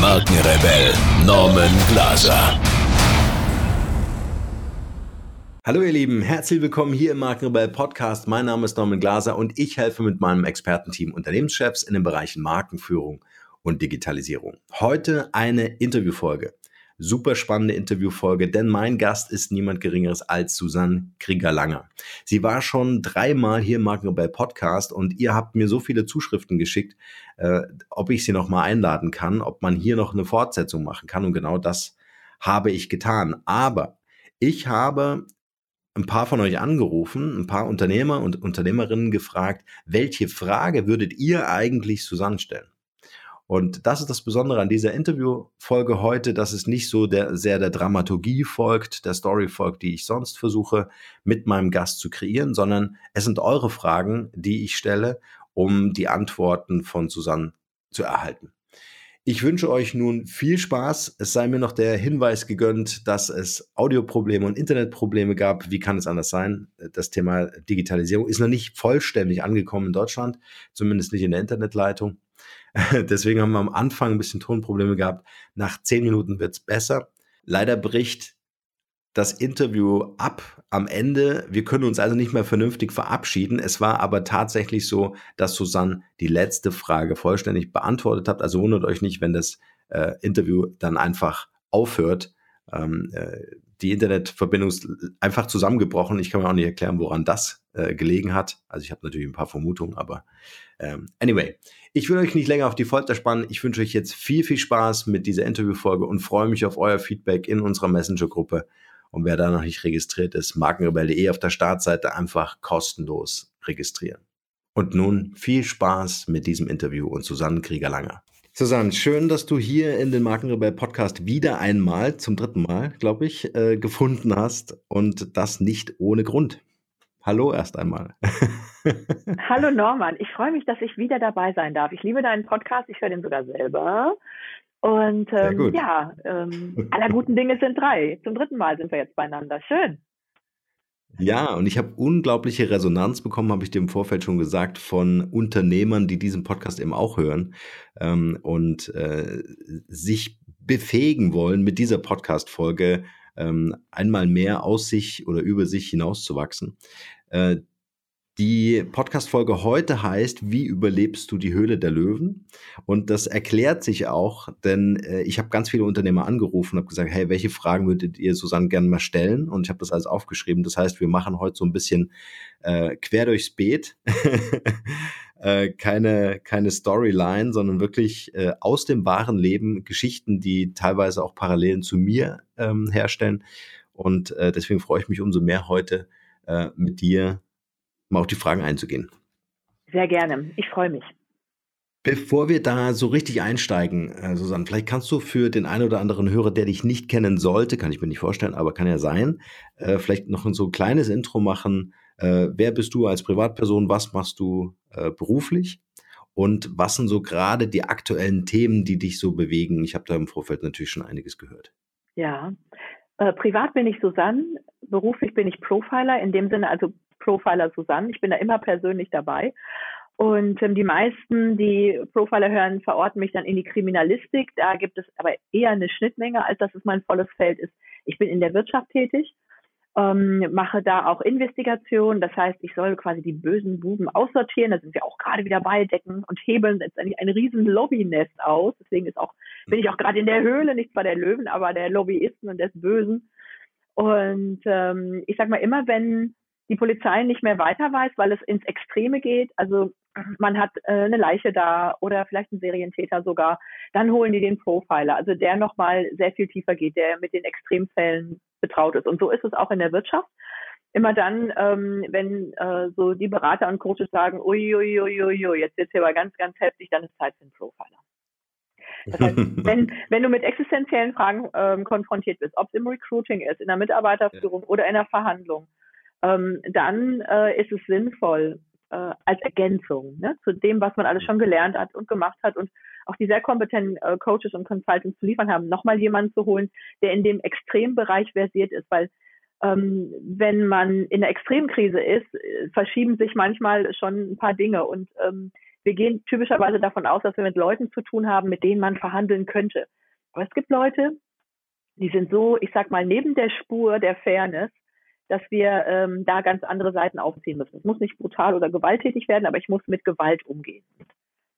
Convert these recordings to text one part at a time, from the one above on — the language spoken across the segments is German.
Markenrebell Norman Glaser. Hallo ihr Lieben, herzlich willkommen hier im Markenrebell Podcast. Mein Name ist Norman Glaser und ich helfe mit meinem Expertenteam Unternehmenschefs in den Bereichen Markenführung und Digitalisierung. Heute eine Interviewfolge super spannende Interviewfolge, denn mein Gast ist niemand Geringeres als Susanne Krieger-Langer. Sie war schon dreimal hier im Markenrebell Podcast und ihr habt mir so viele Zuschriften geschickt, äh, ob ich sie nochmal einladen kann, ob man hier noch eine Fortsetzung machen kann und genau das habe ich getan. Aber ich habe ein paar von euch angerufen, ein paar Unternehmer und Unternehmerinnen gefragt, welche Frage würdet ihr eigentlich Susanne stellen? Und das ist das Besondere an dieser Interviewfolge heute, dass es nicht so der, sehr der Dramaturgie folgt, der Story folgt, die ich sonst versuche mit meinem Gast zu kreieren, sondern es sind eure Fragen, die ich stelle, um die Antworten von Susanne zu erhalten. Ich wünsche euch nun viel Spaß. Es sei mir noch der Hinweis gegönnt, dass es Audioprobleme und Internetprobleme gab. Wie kann es anders sein? Das Thema Digitalisierung ist noch nicht vollständig angekommen in Deutschland, zumindest nicht in der Internetleitung. Deswegen haben wir am Anfang ein bisschen Tonprobleme gehabt. Nach zehn Minuten wird es besser. Leider bricht das Interview ab am Ende. Wir können uns also nicht mehr vernünftig verabschieden. Es war aber tatsächlich so, dass Susanne die letzte Frage vollständig beantwortet hat. Also wundert euch nicht, wenn das äh, Interview dann einfach aufhört. Ähm, äh, die Internetverbindung ist einfach zusammengebrochen. Ich kann mir auch nicht erklären, woran das äh, gelegen hat. Also ich habe natürlich ein paar Vermutungen, aber ähm, anyway, ich will euch nicht länger auf die Folter spannen. Ich wünsche euch jetzt viel, viel Spaß mit dieser Interviewfolge und freue mich auf euer Feedback in unserer Messenger-Gruppe. Und wer da noch nicht registriert ist, markenrebell.de auf der Startseite einfach kostenlos registrieren. Und nun viel Spaß mit diesem Interview und Susanne Krieger-Langer. Susanne, schön, dass du hier in den Markenrebell Podcast wieder einmal, zum dritten Mal, glaube ich, äh, gefunden hast und das nicht ohne Grund. Hallo erst einmal. Hallo Norman, ich freue mich, dass ich wieder dabei sein darf. Ich liebe deinen Podcast, ich höre den sogar selber. Und ähm, ja, ähm, aller guten Dinge sind drei. Zum dritten Mal sind wir jetzt beieinander. Schön. Ja, und ich habe unglaubliche Resonanz bekommen, habe ich dir im Vorfeld schon gesagt, von Unternehmern, die diesen Podcast eben auch hören ähm, und äh, sich befähigen wollen, mit dieser Podcast-Folge ähm, einmal mehr aus sich oder über sich hinauszuwachsen. Äh, die Podcast-Folge heute heißt, wie überlebst du die Höhle der Löwen? Und das erklärt sich auch, denn äh, ich habe ganz viele Unternehmer angerufen und habe gesagt, hey, welche Fragen würdet ihr Susanne gerne mal stellen? Und ich habe das alles aufgeschrieben. Das heißt, wir machen heute so ein bisschen äh, quer durchs Beet. äh, keine, keine Storyline, sondern wirklich äh, aus dem wahren Leben Geschichten, die teilweise auch Parallelen zu mir ähm, herstellen. Und äh, deswegen freue ich mich umso mehr heute äh, mit dir mal auf die Fragen einzugehen. Sehr gerne. Ich freue mich. Bevor wir da so richtig einsteigen, äh, Susanne, vielleicht kannst du für den einen oder anderen Hörer, der dich nicht kennen sollte, kann ich mir nicht vorstellen, aber kann ja sein, äh, vielleicht noch so ein kleines Intro machen. Äh, wer bist du als Privatperson? Was machst du beruflich? Und was sind so gerade die aktuellen Themen, die dich so bewegen? Ich habe da im Vorfeld natürlich schon einiges gehört. Ja, privat bin ich Susanne, beruflich bin ich Profiler, in dem Sinne also Profiler Susanne. Ich bin da immer persönlich dabei. Und ähm, die meisten, die Profiler hören, verorten mich dann in die Kriminalistik. Da gibt es aber eher eine Schnittmenge, als dass es mein volles Feld ist. Ich bin in der Wirtschaft tätig, ähm, mache da auch Investigation. Das heißt, ich soll quasi die bösen Buben aussortieren. Da sind wir auch gerade wieder bei, decken und hebeln letztendlich ein riesen Lobbynest aus. Deswegen ist auch, bin ich auch gerade in der Höhle, nicht zwar der Löwen, aber der Lobbyisten und des Bösen. Und ähm, ich sag mal, immer wenn die Polizei nicht mehr weiter weiß, weil es ins Extreme geht. Also man hat äh, eine Leiche da oder vielleicht ein Serientäter sogar. Dann holen die den Profiler, also der nochmal sehr viel tiefer geht, der mit den Extremfällen betraut ist. Und so ist es auch in der Wirtschaft. Immer dann, ähm, wenn äh, so die Berater und Coaches sagen, uiuiuiui, jetzt wird's hier aber ganz, ganz heftig, dann ist Zeit für einen Profiler. Das heißt, wenn, wenn du mit existenziellen Fragen ähm, konfrontiert bist, ob es im Recruiting ist, in der Mitarbeiterführung ja. oder in der Verhandlung, ähm, dann äh, ist es sinnvoll, äh, als Ergänzung ne, zu dem, was man alles schon gelernt hat und gemacht hat und auch die sehr kompetenten äh, Coaches und Consultants zu liefern haben, nochmal jemanden zu holen, der in dem Extrembereich versiert ist, weil ähm, wenn man in der Extremkrise ist, äh, verschieben sich manchmal schon ein paar Dinge und ähm, wir gehen typischerweise davon aus, dass wir mit Leuten zu tun haben, mit denen man verhandeln könnte. Aber es gibt Leute, die sind so, ich sag mal, neben der Spur der Fairness, dass wir ähm, da ganz andere Seiten aufziehen müssen. Es muss nicht brutal oder gewalttätig werden, aber ich muss mit Gewalt umgehen.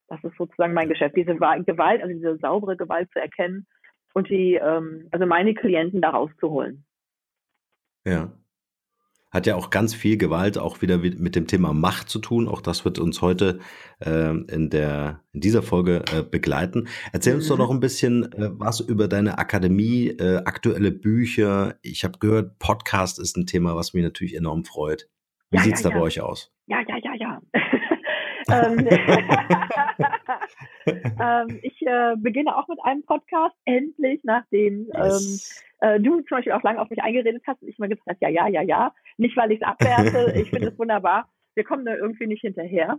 Das ist sozusagen mein Geschäft, diese Gewalt, also diese saubere Gewalt zu erkennen und die, ähm, also meine Klienten da rauszuholen. Ja. Hat ja auch ganz viel Gewalt auch wieder mit dem Thema Macht zu tun. Auch das wird uns heute äh, in, der, in dieser Folge äh, begleiten. Erzähl uns mhm. doch noch ein bisschen äh, was über deine Akademie, äh, aktuelle Bücher. Ich habe gehört, Podcast ist ein Thema, was mich natürlich enorm freut. Wie ja, sieht's ja, da ja. bei euch aus? Ähm, ähm, ich äh, beginne auch mit einem Podcast, endlich, nachdem yes. ähm, äh, du zum Beispiel auch lange auf mich eingeredet hast und ich immer gesagt habe, ja, ja, ja, ja. Nicht, weil ich es abwerte, ich finde es wunderbar. Wir kommen da irgendwie nicht hinterher.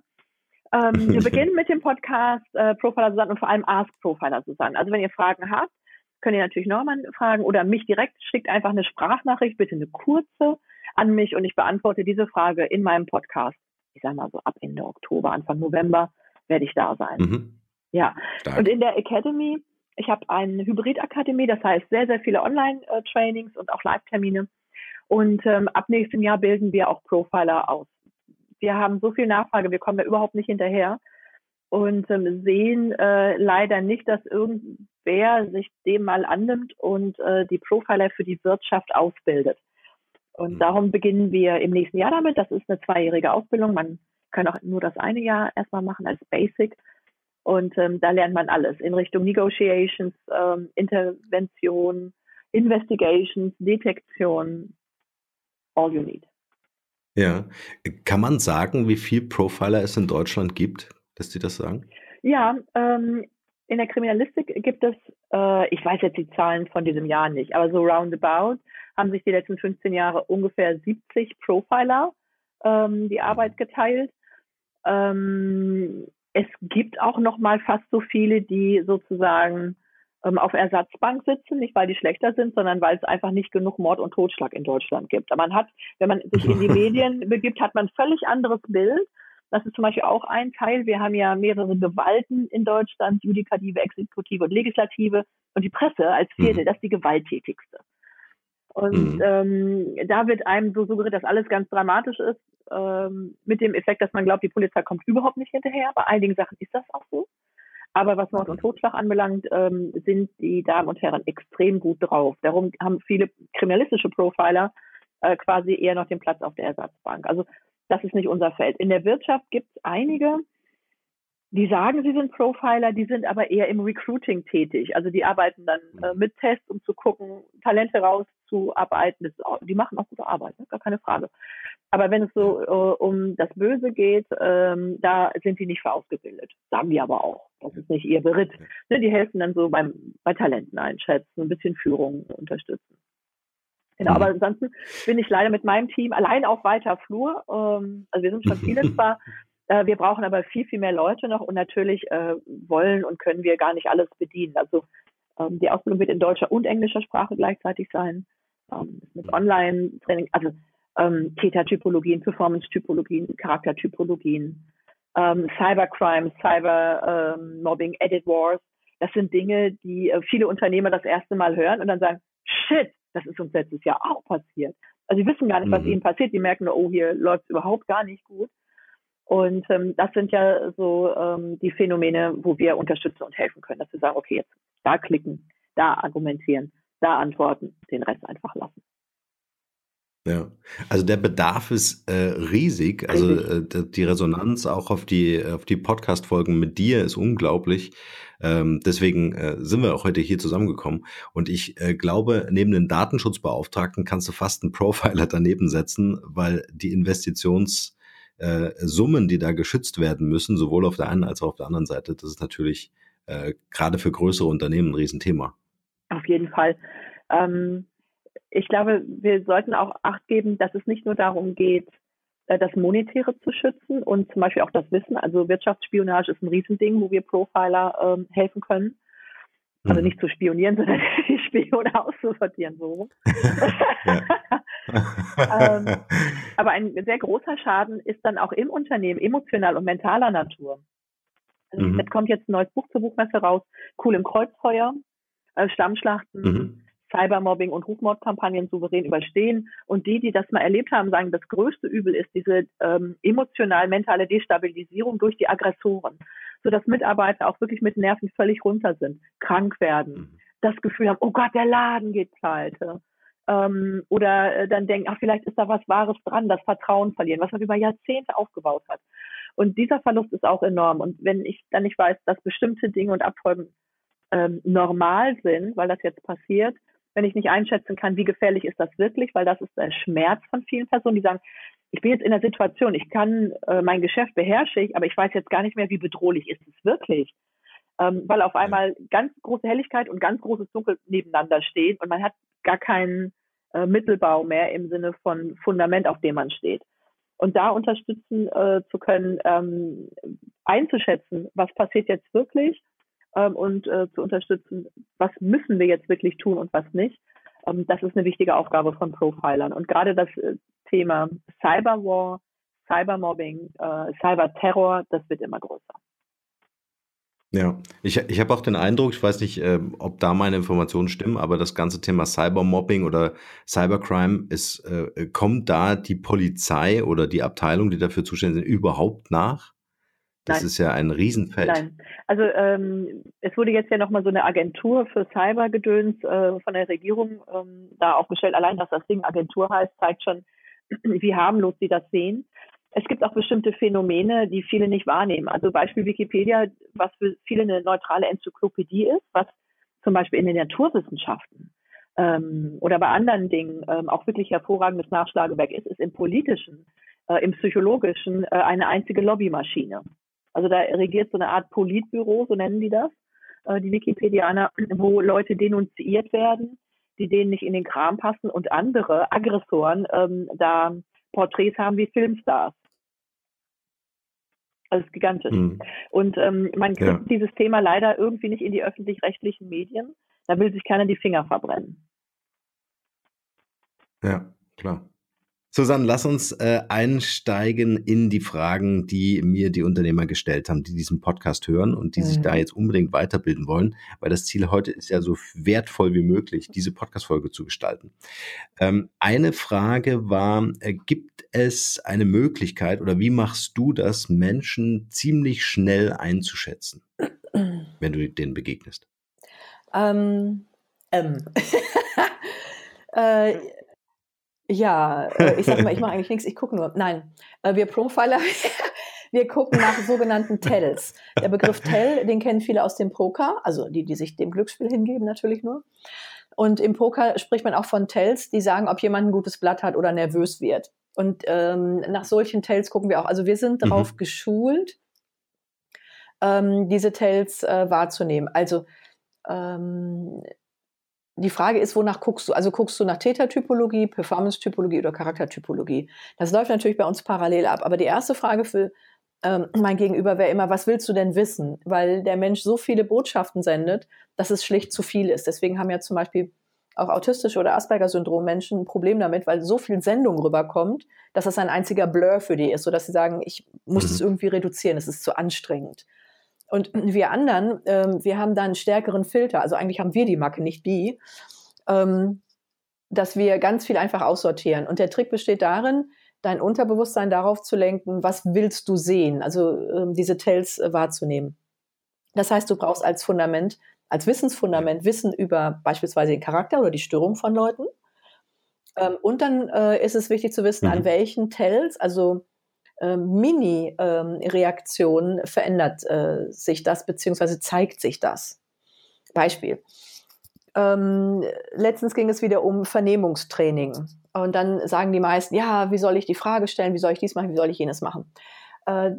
Ähm, wir beginnen mit dem Podcast äh, Profiler Susanne und vor allem Ask Profiler Susanne. Also wenn ihr Fragen habt, könnt ihr natürlich Norman fragen oder mich direkt, schickt einfach eine Sprachnachricht, bitte eine kurze an mich und ich beantworte diese Frage in meinem Podcast. Ich sage mal so ab Ende Oktober, Anfang November werde ich da sein. Mhm. Ja. Stark. Und in der Academy ich habe eine Hybrid-Akademie, das heißt sehr, sehr viele Online-Trainings und auch Live-Termine. Und ähm, ab nächstem Jahr bilden wir auch Profiler aus. Wir haben so viel Nachfrage, wir kommen da überhaupt nicht hinterher und ähm, sehen äh, leider nicht, dass irgendwer sich dem mal annimmt und äh, die Profiler für die Wirtschaft ausbildet. Und mhm. darum beginnen wir im nächsten Jahr damit. Das ist eine zweijährige Ausbildung. Man kann auch nur das eine Jahr erstmal machen als Basic. Und ähm, da lernt man alles in Richtung Negotiations, ähm, Intervention, Investigations, Detektion, all you need. Ja, kann man sagen, wie viel Profiler es in Deutschland gibt, dass die das sagen? Ja, ähm, in der Kriminalistik gibt es, äh, ich weiß jetzt die Zahlen von diesem Jahr nicht, aber so roundabout haben sich die letzten 15 Jahre ungefähr 70 Profiler ähm, die Arbeit geteilt. Ähm, es gibt auch noch mal fast so viele, die sozusagen ähm, auf Ersatzbank sitzen, nicht weil die schlechter sind, sondern weil es einfach nicht genug Mord und Totschlag in Deutschland gibt. Aber man hat, wenn man sich in die Medien begibt, hat man ein völlig anderes Bild. Das ist zum Beispiel auch ein Teil. Wir haben ja mehrere Gewalten in Deutschland, Judikative, Exekutive und Legislative. Und die Presse als vierte, mhm. das ist die gewalttätigste. Und mhm. ähm, da wird einem so suggeriert, dass alles ganz dramatisch ist, ähm, mit dem Effekt, dass man glaubt, die Polizei kommt überhaupt nicht hinterher. Bei einigen Sachen ist das auch so. Aber was Mord und Totschlag anbelangt, ähm, sind die Damen und Herren extrem gut drauf. Darum haben viele kriminalistische Profiler äh, quasi eher noch den Platz auf der Ersatzbank. Also das ist nicht unser Feld. In der Wirtschaft gibt es einige, die sagen, sie sind Profiler, die sind aber eher im Recruiting tätig. Also die arbeiten dann äh, mit Tests, um zu gucken, Talente rauszuarbeiten. Auch, die machen auch gute Arbeit, ne? gar keine Frage. Aber wenn es so äh, um das Böse geht, ähm, da sind die nicht für ausgebildet. Sagen die aber auch. Das ist nicht ihr Beritt. Ne? Die helfen dann so beim, bei Talenten einschätzen, ein bisschen Führung unterstützen. Genau, aber ansonsten bin ich leider mit meinem Team allein auf weiter Flur. Ähm, also wir sind schon viele zwar, wir brauchen aber viel, viel mehr Leute noch und natürlich äh, wollen und können wir gar nicht alles bedienen. Also ähm, die Ausbildung wird in deutscher und englischer Sprache gleichzeitig sein. Ähm, mit Online-Training, also ähm, Tätertypologien, Performance-Typologien, Charaktertypologien, Cybercrime, Cybermobbing, Edit Wars. Das sind Dinge, die äh, viele Unternehmer das erste Mal hören und dann sagen, shit, das ist uns letztes Jahr auch passiert. Also sie wissen gar nicht, was mhm. ihnen passiert. Die merken, oh, hier läuft es überhaupt gar nicht gut. Und ähm, das sind ja so ähm, die Phänomene, wo wir unterstützen und helfen können, dass wir sagen, okay, jetzt da klicken, da argumentieren, da antworten, den Rest einfach lassen. Ja, also der Bedarf ist äh, riesig. Also äh, die Resonanz auch auf die auf die Podcast-Folgen mit dir ist unglaublich. Ähm, deswegen äh, sind wir auch heute hier zusammengekommen. Und ich äh, glaube, neben den Datenschutzbeauftragten kannst du fast einen Profiler daneben setzen, weil die Investitions äh, Summen, die da geschützt werden müssen, sowohl auf der einen als auch auf der anderen Seite, das ist natürlich äh, gerade für größere Unternehmen ein Riesenthema. Auf jeden Fall. Ähm, ich glaube, wir sollten auch Acht geben, dass es nicht nur darum geht, äh, das Monetäre zu schützen und zum Beispiel auch das Wissen. Also Wirtschaftsspionage ist ein Riesending, wo wir Profiler ähm, helfen können. Also mhm. nicht zu spionieren, sondern die Spione auszusortieren, so. ähm, aber ein sehr großer Schaden ist dann auch im Unternehmen, emotional und mentaler Natur. Also mhm. Es kommt jetzt ein neues Buch zur Buchmesse raus, Cool im Kreuzfeuer, äh, Stammschlachten, mhm. Cybermobbing und Rufmordkampagnen souverän überstehen. Und die, die das mal erlebt haben, sagen, das größte Übel ist diese ähm, emotional-mentale Destabilisierung durch die Aggressoren, sodass Mitarbeiter auch wirklich mit Nerven völlig runter sind, krank werden, mhm. das Gefühl haben, oh Gott, der Laden geht pleite. Ähm, oder äh, dann denken, ach, vielleicht ist da was Wahres dran, das Vertrauen verlieren, was man über Jahrzehnte aufgebaut hat. Und dieser Verlust ist auch enorm. Und wenn ich dann nicht weiß, dass bestimmte Dinge und Abfolgen ähm, normal sind, weil das jetzt passiert, wenn ich nicht einschätzen kann, wie gefährlich ist das wirklich, weil das ist der Schmerz von vielen Personen, die sagen, ich bin jetzt in der Situation, ich kann äh, mein Geschäft beherrsche ich, aber ich weiß jetzt gar nicht mehr, wie bedrohlich ist es wirklich. Ähm, weil auf einmal ganz große Helligkeit und ganz großes Dunkel nebeneinander stehen und man hat gar keinen äh, Mittelbau mehr im Sinne von Fundament, auf dem man steht. Und da unterstützen äh, zu können, ähm, einzuschätzen, was passiert jetzt wirklich ähm, und äh, zu unterstützen, was müssen wir jetzt wirklich tun und was nicht. Ähm, das ist eine wichtige Aufgabe von Profilern. Und gerade das äh, Thema Cyberwar, Cybermobbing, äh, Cyberterror, das wird immer größer. Ja, ich, ich habe auch den Eindruck, ich weiß nicht, äh, ob da meine Informationen stimmen, aber das ganze Thema Cybermobbing oder Cybercrime ist, äh, kommt da die Polizei oder die Abteilung, die dafür zuständig sind, überhaupt nach? Das Nein. ist ja ein Riesenfeld. Nein. Also ähm, es wurde jetzt ja nochmal so eine Agentur für Cybergedöns äh, von der Regierung ähm, da aufgestellt. Allein, dass das Ding Agentur heißt, zeigt schon, wie harmlos sie das sehen. Es gibt auch bestimmte Phänomene, die viele nicht wahrnehmen. Also Beispiel Wikipedia, was für viele eine neutrale Enzyklopädie ist, was zum Beispiel in den Naturwissenschaften ähm, oder bei anderen Dingen ähm, auch wirklich hervorragendes Nachschlagewerk ist, ist im politischen, äh, im psychologischen äh, eine einzige Lobbymaschine. Also da regiert so eine Art Politbüro, so nennen die das, äh, die Wikipedianer, wo Leute denunziert werden, die denen nicht in den Kram passen und andere Aggressoren ähm, da Porträts haben wie Filmstars. Also gigantisch. Mhm. Und ähm, man kriegt ja. dieses Thema leider irgendwie nicht in die öffentlich-rechtlichen Medien. Da will sich keiner die Finger verbrennen. Ja, klar. Susanne, lass uns äh, einsteigen in die Fragen, die mir die Unternehmer gestellt haben, die diesen Podcast hören und die mhm. sich da jetzt unbedingt weiterbilden wollen, weil das Ziel heute ist ja so wertvoll wie möglich, diese Podcast-Folge zu gestalten. Ähm, eine Frage war, äh, gibt es eine Möglichkeit oder wie machst du das, Menschen ziemlich schnell einzuschätzen, wenn du denen begegnest? Ähm, ähm. äh, ja, äh, ich sage mal, ich mache eigentlich nichts, ich gucke nur. Nein, äh, wir Profiler, wir gucken nach sogenannten Tells. Der Begriff Tell, den kennen viele aus dem Poker, also die, die sich dem Glücksspiel hingeben natürlich nur. Und im Poker spricht man auch von Tells, die sagen, ob jemand ein gutes Blatt hat oder nervös wird. Und ähm, nach solchen Tells gucken wir auch. Also wir sind darauf mhm. geschult, ähm, diese Tells äh, wahrzunehmen. Also ähm, die Frage ist, wonach guckst du? Also guckst du nach Tätertypologie, Performance-Typologie oder Charaktertypologie? Das läuft natürlich bei uns parallel ab. Aber die erste Frage für ähm, mein Gegenüber wäre immer, was willst du denn wissen? Weil der Mensch so viele Botschaften sendet, dass es schlicht zu viel ist. Deswegen haben ja zum Beispiel auch autistische oder Asperger-Syndrom Menschen ein Problem damit, weil so viel Sendung rüberkommt, dass es ein einziger Blur für die ist, sodass sie sagen, ich muss mhm. es irgendwie reduzieren, es ist zu anstrengend. Und wir anderen, ähm, wir haben da einen stärkeren Filter. Also eigentlich haben wir die Macke, nicht die, ähm, dass wir ganz viel einfach aussortieren. Und der Trick besteht darin, dein Unterbewusstsein darauf zu lenken, was willst du sehen, also ähm, diese Tells äh, wahrzunehmen. Das heißt, du brauchst als Fundament, als Wissensfundament Wissen über beispielsweise den Charakter oder die Störung von Leuten. Ähm, und dann äh, ist es wichtig zu wissen, mhm. an welchen Tells, also ähm, Mini-Reaktion ähm, verändert äh, sich das, beziehungsweise zeigt sich das. Beispiel. Ähm, letztens ging es wieder um Vernehmungstraining. Und dann sagen die meisten, ja, wie soll ich die Frage stellen, wie soll ich dies machen, wie soll ich jenes machen? Äh,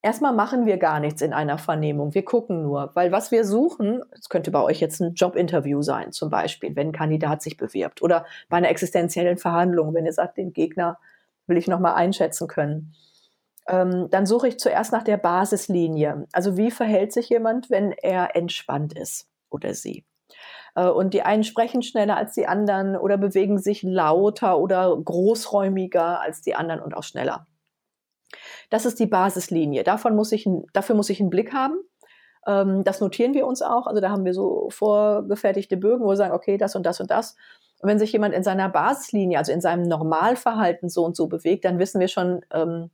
Erstmal machen wir gar nichts in einer Vernehmung. Wir gucken nur, weil was wir suchen, es könnte bei euch jetzt ein Jobinterview sein, zum Beispiel, wenn ein Kandidat sich bewirbt oder bei einer existenziellen Verhandlung, wenn ihr sagt, den Gegner will ich nochmal einschätzen können. Ähm, dann suche ich zuerst nach der Basislinie. Also wie verhält sich jemand, wenn er entspannt ist oder sie? Äh, und die einen sprechen schneller als die anderen oder bewegen sich lauter oder großräumiger als die anderen und auch schneller. Das ist die Basislinie. Davon muss ich, dafür muss ich einen Blick haben. Ähm, das notieren wir uns auch. Also da haben wir so vorgefertigte Bögen, wo wir sagen, okay, das und das und das. Und wenn sich jemand in seiner Basislinie, also in seinem Normalverhalten so und so bewegt, dann wissen wir schon, ähm,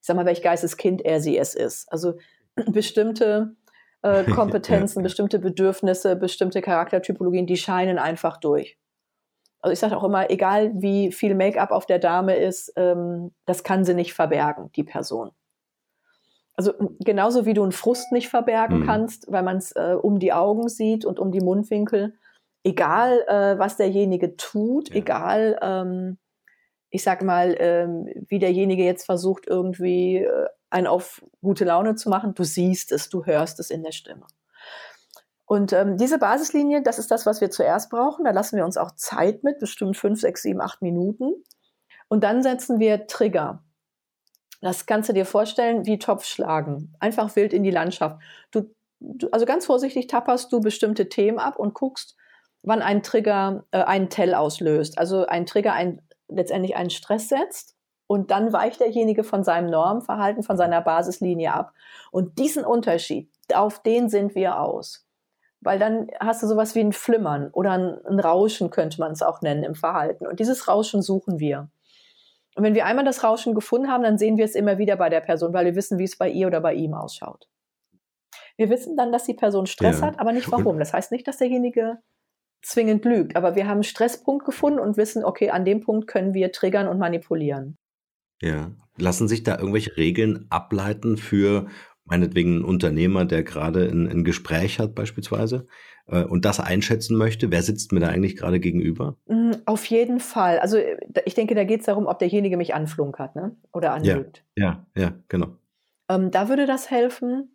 ich sag mal, welch Geisteskind er sie es ist. Also bestimmte äh, Kompetenzen, ja. bestimmte Bedürfnisse, bestimmte Charaktertypologien, die scheinen einfach durch. Also ich sage auch immer, egal wie viel Make-up auf der Dame ist, ähm, das kann sie nicht verbergen, die Person. Also genauso wie du einen Frust nicht verbergen mhm. kannst, weil man es äh, um die Augen sieht und um die Mundwinkel, egal äh, was derjenige tut, ja. egal, ähm, ich sag mal, ähm, wie derjenige jetzt versucht, irgendwie äh, einen auf gute Laune zu machen, du siehst es, du hörst es in der Stimme. Und ähm, diese Basislinie, das ist das, was wir zuerst brauchen. Da lassen wir uns auch Zeit mit, bestimmt fünf, sechs, sieben, acht Minuten. Und dann setzen wir Trigger. Das kannst du dir vorstellen wie Topfschlagen. Einfach wild in die Landschaft. Du, du, also ganz vorsichtig tapperst du bestimmte Themen ab und guckst, wann ein Trigger äh, einen Tell auslöst. Also ein Trigger ein, letztendlich einen Stress setzt und dann weicht derjenige von seinem Normverhalten, von seiner Basislinie ab. Und diesen Unterschied, auf den sind wir aus. Weil dann hast du sowas wie ein Flimmern oder ein, ein Rauschen, könnte man es auch nennen im Verhalten. Und dieses Rauschen suchen wir. Und wenn wir einmal das Rauschen gefunden haben, dann sehen wir es immer wieder bei der Person, weil wir wissen, wie es bei ihr oder bei ihm ausschaut. Wir wissen dann, dass die Person Stress ja. hat, aber nicht warum. Das heißt nicht, dass derjenige zwingend lügt, aber wir haben einen Stresspunkt gefunden und wissen, okay, an dem Punkt können wir triggern und manipulieren. Ja. Lassen sich da irgendwelche Regeln ableiten für meinetwegen ein Unternehmer, der gerade ein, ein Gespräch hat beispielsweise äh, und das einschätzen möchte, wer sitzt mir da eigentlich gerade gegenüber? Mm, auf jeden Fall. Also äh, ich denke, da geht es darum, ob derjenige mich anflunkert ne? oder anlügt. Ja, ja, ja genau. Ähm, da würde das helfen.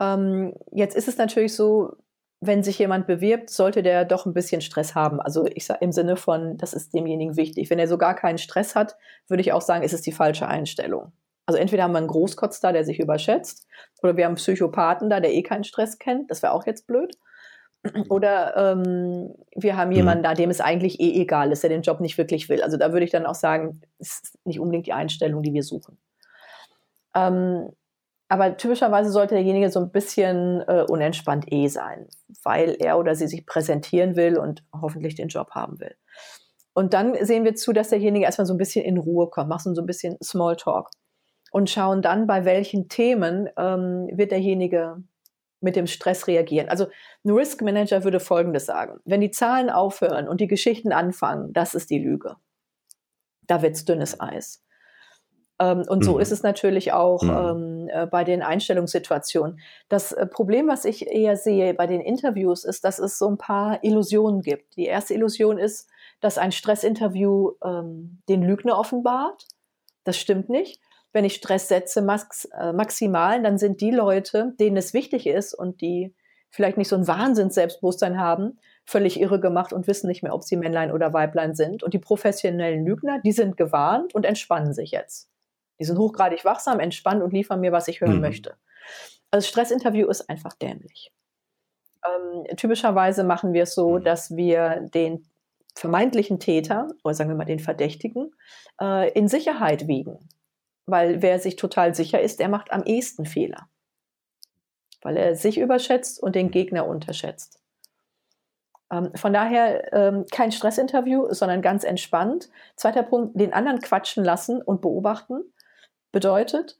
Ähm, jetzt ist es natürlich so, wenn sich jemand bewirbt, sollte der doch ein bisschen Stress haben. Also ich sage im Sinne von, das ist demjenigen wichtig. Wenn er so gar keinen Stress hat, würde ich auch sagen, ist es die falsche Einstellung. Also entweder haben wir einen Großkotz da, der sich überschätzt, oder wir haben einen Psychopathen da, der eh keinen Stress kennt. Das wäre auch jetzt blöd. Oder ähm, wir haben jemanden mhm. da, dem es eigentlich eh egal ist, der den Job nicht wirklich will. Also da würde ich dann auch sagen, ist nicht unbedingt die Einstellung, die wir suchen. Ähm, aber typischerweise sollte derjenige so ein bisschen äh, unentspannt eh sein, weil er oder sie sich präsentieren will und hoffentlich den Job haben will. Und dann sehen wir zu, dass derjenige erstmal so ein bisschen in Ruhe kommt, machen so ein bisschen Smalltalk und schauen dann, bei welchen Themen ähm, wird derjenige mit dem Stress reagieren. Also ein Risk Manager würde Folgendes sagen. Wenn die Zahlen aufhören und die Geschichten anfangen, das ist die Lüge. Da wird's dünnes Eis. Ähm, und so mhm. ist es natürlich auch mhm. ähm, äh, bei den Einstellungssituationen. Das äh, Problem, was ich eher sehe bei den Interviews, ist, dass es so ein paar Illusionen gibt. Die erste Illusion ist, dass ein Stressinterview ähm, den Lügner offenbart. Das stimmt nicht wenn ich Stress setze, max, äh, maximal, dann sind die Leute, denen es wichtig ist und die vielleicht nicht so ein Wahnsinns-Selbstbewusstsein haben, völlig irre gemacht und wissen nicht mehr, ob sie Männlein oder Weiblein sind. Und die professionellen Lügner, die sind gewarnt und entspannen sich jetzt. Die sind hochgradig wachsam, entspannt und liefern mir, was ich hören mhm. möchte. Also Stressinterview ist einfach dämlich. Ähm, typischerweise machen wir es so, mhm. dass wir den vermeintlichen Täter oder sagen wir mal den Verdächtigen äh, in Sicherheit wiegen. Weil wer sich total sicher ist, der macht am ehesten Fehler. Weil er sich überschätzt und den Gegner unterschätzt. Ähm, von daher ähm, kein Stressinterview, sondern ganz entspannt. Zweiter Punkt, den anderen quatschen lassen und beobachten bedeutet,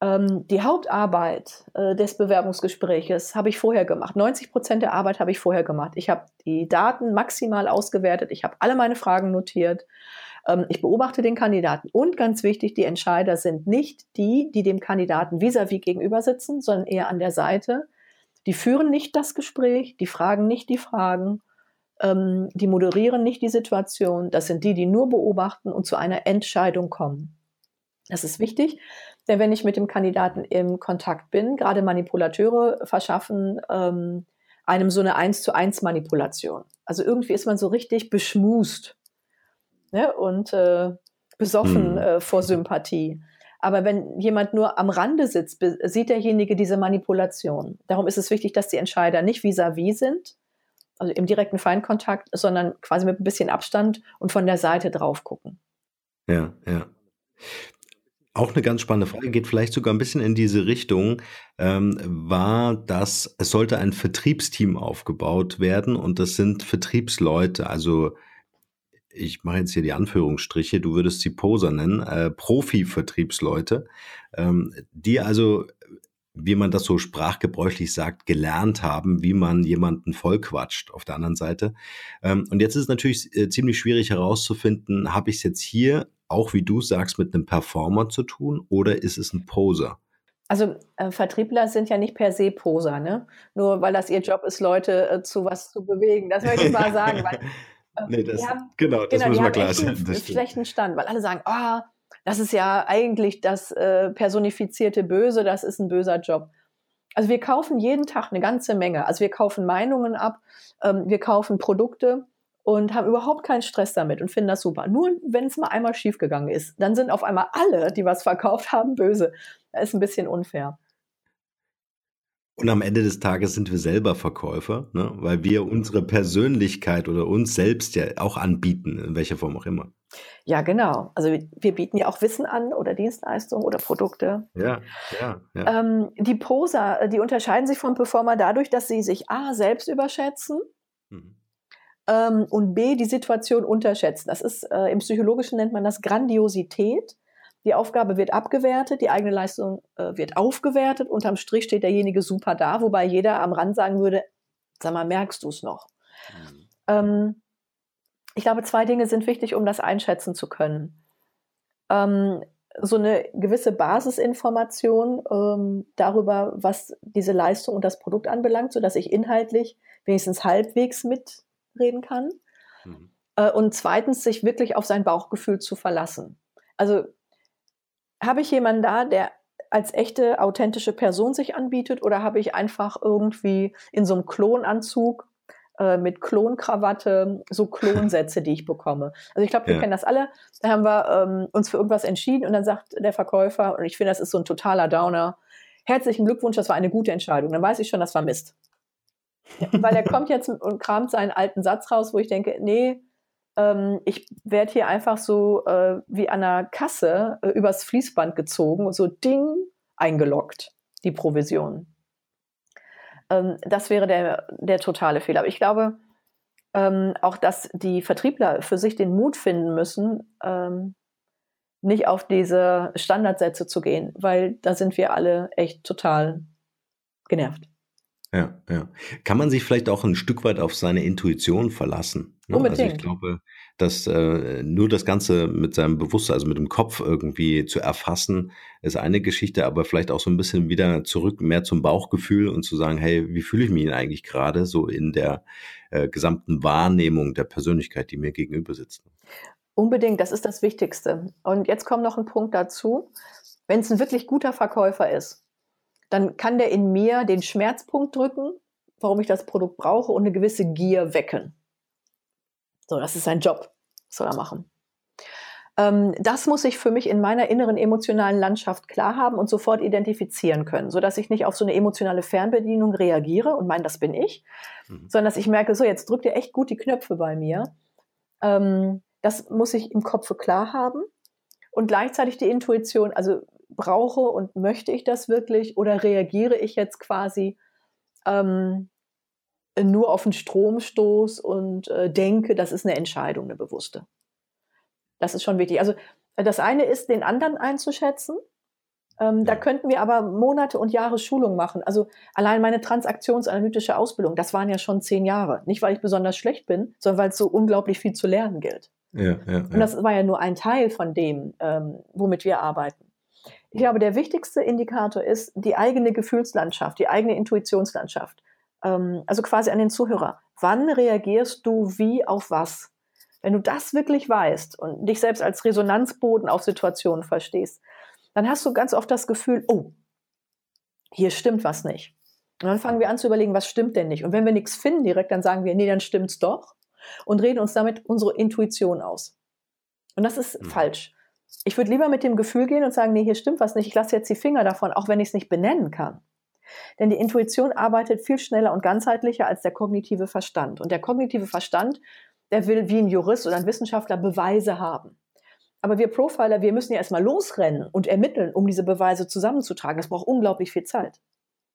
ähm, die Hauptarbeit äh, des Bewerbungsgespräches habe ich vorher gemacht. 90 Prozent der Arbeit habe ich vorher gemacht. Ich habe die Daten maximal ausgewertet. Ich habe alle meine Fragen notiert. Ähm, ich beobachte den Kandidaten. Und ganz wichtig, die Entscheider sind nicht die, die dem Kandidaten vis-à-vis -vis gegenüber sitzen, sondern eher an der Seite. Die führen nicht das Gespräch, die fragen nicht die Fragen, ähm, die moderieren nicht die Situation. Das sind die, die nur beobachten und zu einer Entscheidung kommen. Das ist wichtig, Denn wenn ich mit dem Kandidaten im Kontakt bin, gerade Manipulateure verschaffen ähm, einem so eine eins zu eins Manipulation. Also irgendwie ist man so richtig beschmust ne? und äh, besoffen hm. äh, vor Sympathie. Aber wenn jemand nur am Rande sitzt, sieht derjenige diese Manipulation. Darum ist es wichtig, dass die Entscheider nicht vis-à-vis -vis sind, also im direkten Feindkontakt, sondern quasi mit ein bisschen Abstand und von der Seite drauf gucken. Ja, ja. Auch eine ganz spannende Frage, geht vielleicht sogar ein bisschen in diese Richtung, ähm, war, dass es sollte ein Vertriebsteam aufgebaut werden und das sind Vertriebsleute, also ich mache jetzt hier die Anführungsstriche, du würdest sie Poser nennen, äh, Profi-Vertriebsleute, ähm, die also, wie man das so sprachgebräuchlich sagt, gelernt haben, wie man jemanden vollquatscht auf der anderen Seite. Ähm, und jetzt ist es natürlich äh, ziemlich schwierig herauszufinden, habe ich es jetzt hier auch, wie du sagst, mit einem Performer zu tun oder ist es ein Poser? Also äh, Vertriebler sind ja nicht per se Poser, ne? Nur weil das ihr Job ist, Leute äh, zu was zu bewegen. Das möchte ich mal sagen. Weil, äh, nee, das, haben, genau, das genau, muss man klar sein. Einen schlechten Stand, weil alle sagen, oh, das ist ja eigentlich das äh, personifizierte Böse, das ist ein böser Job. Also wir kaufen jeden Tag eine ganze Menge. Also wir kaufen Meinungen ab, ähm, wir kaufen Produkte und haben überhaupt keinen Stress damit und finden das super. Nur wenn es mal einmal schiefgegangen ist, dann sind auf einmal alle, die was verkauft haben, böse. Das ist ein bisschen unfair. Und am Ende des Tages sind wir selber Verkäufer, ne? weil wir unsere Persönlichkeit oder uns selbst ja auch anbieten, in welcher Form auch immer. Ja, genau. Also wir bieten ja auch Wissen an oder Dienstleistungen oder Produkte. Ja, ja. ja. Ähm, die Poser, die unterscheiden sich vom Performer dadurch, dass sie sich A selbst überschätzen. Mhm ähm, und B, die Situation unterschätzen. Das ist, äh, im Psychologischen nennt man das Grandiosität. Die Aufgabe wird abgewertet, die eigene Leistung äh, wird aufgewertet. Unterm Strich steht derjenige super da, wobei jeder am Rand sagen würde, sag mal, merkst du es noch? Mhm. Ähm, ich glaube, zwei Dinge sind wichtig, um das einschätzen zu können. Ähm, so eine gewisse Basisinformation ähm, darüber, was diese Leistung und das Produkt anbelangt, sodass ich inhaltlich wenigstens halbwegs mit reden kann. Mhm. Äh, und zweitens, sich wirklich auf sein Bauchgefühl zu verlassen. Also habe ich jemanden da, der als echte, authentische Person sich anbietet oder habe ich einfach irgendwie in so einem Klonanzug äh, mit Klonkrawatte so Klonsätze, die ich bekomme. Also ich glaube, wir ja. kennen das alle. Da haben wir ähm, uns für irgendwas entschieden und dann sagt der Verkäufer, und ich finde, das ist so ein totaler Downer, herzlichen Glückwunsch, das war eine gute Entscheidung. Dann weiß ich schon, das war Mist. Weil er kommt jetzt und kramt seinen alten Satz raus, wo ich denke, nee, ähm, ich werde hier einfach so äh, wie an einer Kasse äh, übers Fließband gezogen so Ding eingeloggt, die Provision. Ähm, das wäre der, der totale Fehler. Aber ich glaube ähm, auch, dass die Vertriebler für sich den Mut finden müssen, ähm, nicht auf diese Standardsätze zu gehen, weil da sind wir alle echt total genervt. Ja, ja. Kann man sich vielleicht auch ein Stück weit auf seine Intuition verlassen? Ne? Unbedingt. Also ich glaube, dass äh, nur das Ganze mit seinem Bewusstsein, also mit dem Kopf irgendwie zu erfassen, ist eine Geschichte, aber vielleicht auch so ein bisschen wieder zurück mehr zum Bauchgefühl und zu sagen, hey, wie fühle ich mich denn eigentlich gerade so in der äh, gesamten Wahrnehmung der Persönlichkeit, die mir gegenüber sitzt? Unbedingt, das ist das Wichtigste. Und jetzt kommt noch ein Punkt dazu. Wenn es ein wirklich guter Verkäufer ist, dann kann der in mir den Schmerzpunkt drücken, warum ich das Produkt brauche und eine gewisse Gier wecken. So, das ist sein Job. Was soll er machen? Ähm, das muss ich für mich in meiner inneren emotionalen Landschaft klar haben und sofort identifizieren können, sodass ich nicht auf so eine emotionale Fernbedienung reagiere und meine, das bin ich, mhm. sondern dass ich merke, so, jetzt drückt ihr echt gut die Knöpfe bei mir. Ähm, das muss ich im Kopf klar haben und gleichzeitig die Intuition, also brauche und möchte ich das wirklich oder reagiere ich jetzt quasi ähm, nur auf einen Stromstoß und äh, denke, das ist eine Entscheidung, eine bewusste. Das ist schon wichtig. Also das eine ist, den anderen einzuschätzen. Ähm, ja. Da könnten wir aber Monate und Jahre Schulung machen. Also allein meine transaktionsanalytische Ausbildung, das waren ja schon zehn Jahre. Nicht, weil ich besonders schlecht bin, sondern weil es so unglaublich viel zu lernen gilt. Ja, ja, und das war ja nur ein Teil von dem, ähm, womit wir arbeiten. Ich glaube, der wichtigste Indikator ist die eigene Gefühlslandschaft, die eigene Intuitionslandschaft. Ähm, also quasi an den Zuhörer. Wann reagierst du wie auf was? Wenn du das wirklich weißt und dich selbst als Resonanzboden auf Situationen verstehst, dann hast du ganz oft das Gefühl, oh, hier stimmt was nicht. Und dann fangen wir an zu überlegen, was stimmt denn nicht? Und wenn wir nichts finden direkt, dann sagen wir, nee, dann stimmt's doch und reden uns damit unsere Intuition aus. Und das ist mhm. falsch. Ich würde lieber mit dem Gefühl gehen und sagen, nee, hier stimmt was nicht, ich lasse jetzt die Finger davon, auch wenn ich es nicht benennen kann. Denn die Intuition arbeitet viel schneller und ganzheitlicher als der kognitive Verstand. Und der kognitive Verstand, der will wie ein Jurist oder ein Wissenschaftler Beweise haben. Aber wir Profiler, wir müssen ja erstmal losrennen und ermitteln, um diese Beweise zusammenzutragen. Das braucht unglaublich viel Zeit.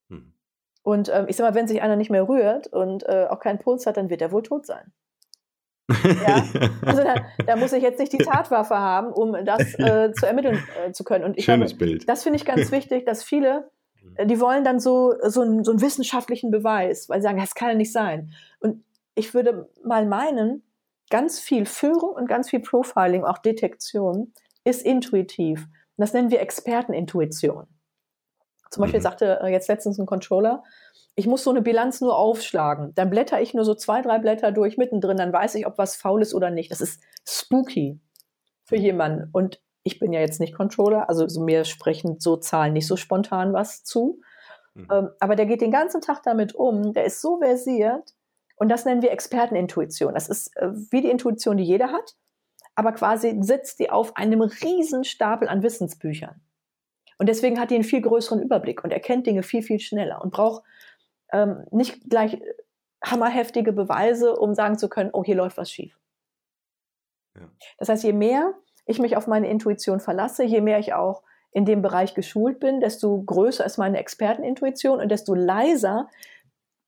Hm. Und ähm, ich sag mal, wenn sich einer nicht mehr rührt und äh, auch keinen Puls hat, dann wird er wohl tot sein. Ja? Also da, da, muss ich jetzt nicht die Tatwaffe haben, um das äh, zu ermitteln äh, zu können. Und ich Schönes glaube, Bild. Das finde ich ganz wichtig, dass viele, äh, die wollen dann so, so, einen, so einen wissenschaftlichen Beweis, weil sie sagen, das kann ja nicht sein. Und ich würde mal meinen, ganz viel Führung und ganz viel Profiling, auch Detektion, ist intuitiv. Und das nennen wir Expertenintuition. Zum Beispiel mhm. sagte äh, jetzt letztens ein Controller, ich muss so eine Bilanz nur aufschlagen. Dann blätter ich nur so zwei, drei Blätter durch mittendrin, dann weiß ich, ob was faul ist oder nicht. Das ist spooky für jemanden. Und ich bin ja jetzt nicht Controller, also mir sprechen so Zahlen nicht so spontan was zu. Mhm. Ähm, aber der geht den ganzen Tag damit um, der ist so versiert und das nennen wir Expertenintuition. Das ist äh, wie die Intuition, die jeder hat, aber quasi sitzt die auf einem riesen Stapel an Wissensbüchern. Und deswegen hat die einen viel größeren Überblick und erkennt Dinge viel, viel schneller und braucht ähm, nicht gleich hammerheftige Beweise, um sagen zu können, oh, hier läuft was schief. Ja. Das heißt, je mehr ich mich auf meine Intuition verlasse, je mehr ich auch in dem Bereich geschult bin, desto größer ist meine Expertenintuition und desto leiser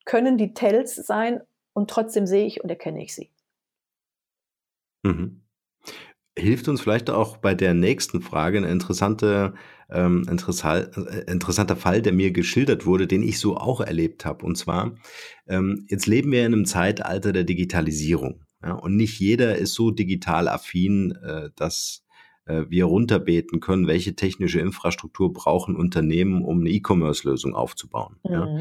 können die Tells sein und trotzdem sehe ich und erkenne ich sie. Mhm hilft uns vielleicht auch bei der nächsten Frage ein interessante, ähm, äh, interessanter Fall, der mir geschildert wurde, den ich so auch erlebt habe. Und zwar, ähm, jetzt leben wir in einem Zeitalter der Digitalisierung. Ja, und nicht jeder ist so digital affin, äh, dass äh, wir runterbeten können, welche technische Infrastruktur brauchen Unternehmen, um eine E-Commerce-Lösung aufzubauen. Mhm. Ja.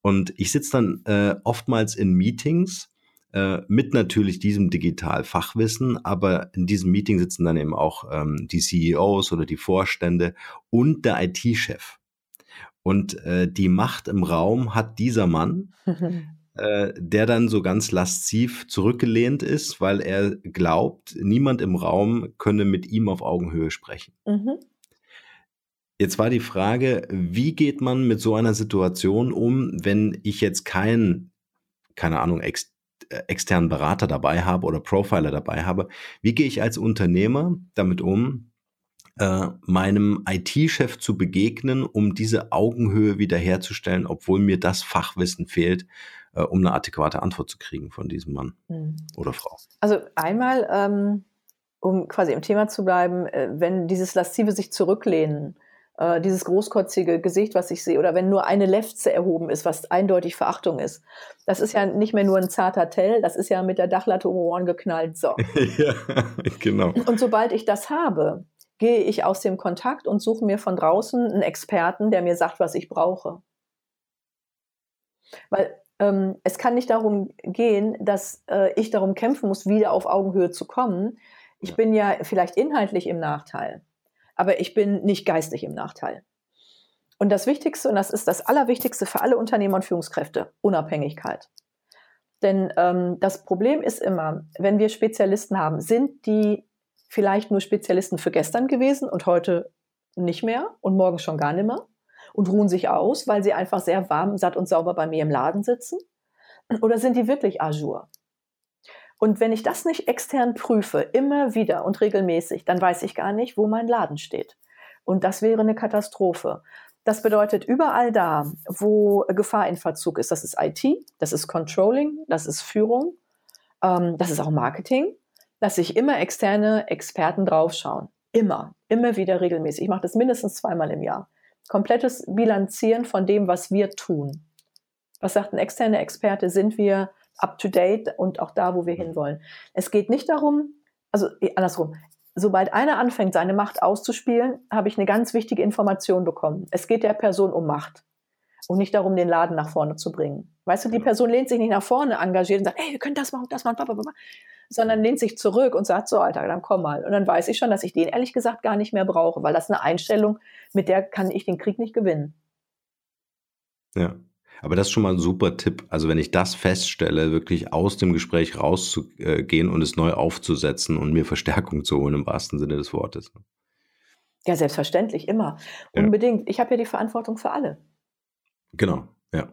Und ich sitze dann äh, oftmals in Meetings, äh, mit natürlich diesem Digital-Fachwissen, aber in diesem Meeting sitzen dann eben auch ähm, die CEOs oder die Vorstände und der IT-Chef. Und äh, die Macht im Raum hat dieser Mann, äh, der dann so ganz lasziv zurückgelehnt ist, weil er glaubt, niemand im Raum könne mit ihm auf Augenhöhe sprechen. Mhm. Jetzt war die Frage, wie geht man mit so einer Situation um, wenn ich jetzt kein, keine Ahnung, ex externen Berater dabei habe oder Profiler dabei habe, wie gehe ich als Unternehmer damit um, äh, meinem IT-Chef zu begegnen, um diese Augenhöhe wiederherzustellen, obwohl mir das Fachwissen fehlt, äh, um eine adäquate Antwort zu kriegen von diesem Mann mhm. oder Frau. Also einmal, ähm, um quasi im Thema zu bleiben, äh, wenn dieses laszive sich zurücklehnen äh, dieses großkotzige Gesicht, was ich sehe, oder wenn nur eine Lefze erhoben ist, was eindeutig Verachtung ist. Das ist ja nicht mehr nur ein zarter Tell, das ist ja mit der Dachlatte um Ohren geknallt. So. ja, genau. Und sobald ich das habe, gehe ich aus dem Kontakt und suche mir von draußen einen Experten, der mir sagt, was ich brauche. Weil ähm, es kann nicht darum gehen, dass äh, ich darum kämpfen muss, wieder auf Augenhöhe zu kommen. Ich bin ja vielleicht inhaltlich im Nachteil aber ich bin nicht geistig im Nachteil. Und das Wichtigste, und das ist das Allerwichtigste für alle Unternehmer und Führungskräfte, Unabhängigkeit. Denn ähm, das Problem ist immer, wenn wir Spezialisten haben, sind die vielleicht nur Spezialisten für gestern gewesen und heute nicht mehr und morgen schon gar nicht mehr und ruhen sich aus, weil sie einfach sehr warm, satt und sauber bei mir im Laden sitzen? Oder sind die wirklich Azure? Und wenn ich das nicht extern prüfe, immer wieder und regelmäßig, dann weiß ich gar nicht, wo mein Laden steht. Und das wäre eine Katastrophe. Das bedeutet, überall da, wo Gefahr in Verzug ist, das ist IT, das ist Controlling, das ist Führung, ähm, das ist auch Marketing, dass sich immer externe Experten draufschauen. Immer, immer wieder regelmäßig. Ich mache das mindestens zweimal im Jahr. Komplettes Bilanzieren von dem, was wir tun. Was sagt ein externer Experte? Sind wir up-to-date und auch da, wo wir hinwollen. Es geht nicht darum, also eh, andersrum, sobald einer anfängt, seine Macht auszuspielen, habe ich eine ganz wichtige Information bekommen. Es geht der Person um Macht und nicht darum, den Laden nach vorne zu bringen. Weißt du, die Person lehnt sich nicht nach vorne, engagiert und sagt, hey, wir können das machen, das machen, blablabla. sondern lehnt sich zurück und sagt so, Alter, dann komm mal. Und dann weiß ich schon, dass ich den ehrlich gesagt gar nicht mehr brauche, weil das eine Einstellung, mit der kann ich den Krieg nicht gewinnen. Ja. Aber das ist schon mal ein super Tipp. Also wenn ich das feststelle, wirklich aus dem Gespräch rauszugehen und es neu aufzusetzen und mir Verstärkung zu holen im wahrsten Sinne des Wortes. Ja, selbstverständlich, immer. Unbedingt. Ich habe ja die Verantwortung für alle. Genau, ja.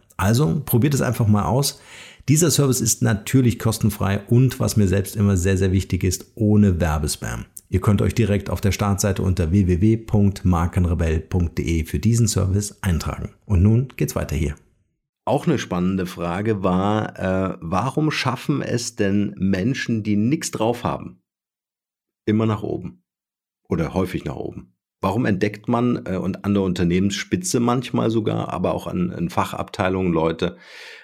Also probiert es einfach mal aus. Dieser Service ist natürlich kostenfrei und was mir selbst immer sehr, sehr wichtig ist, ohne Werbespam. Ihr könnt euch direkt auf der Startseite unter www.markenrebell.de für diesen Service eintragen. Und nun geht's weiter hier. Auch eine spannende Frage war, äh, warum schaffen es denn Menschen, die nichts drauf haben, immer nach oben? Oder häufig nach oben? Warum entdeckt man äh, und an der Unternehmensspitze manchmal sogar, aber auch an, an Fachabteilungen Leute,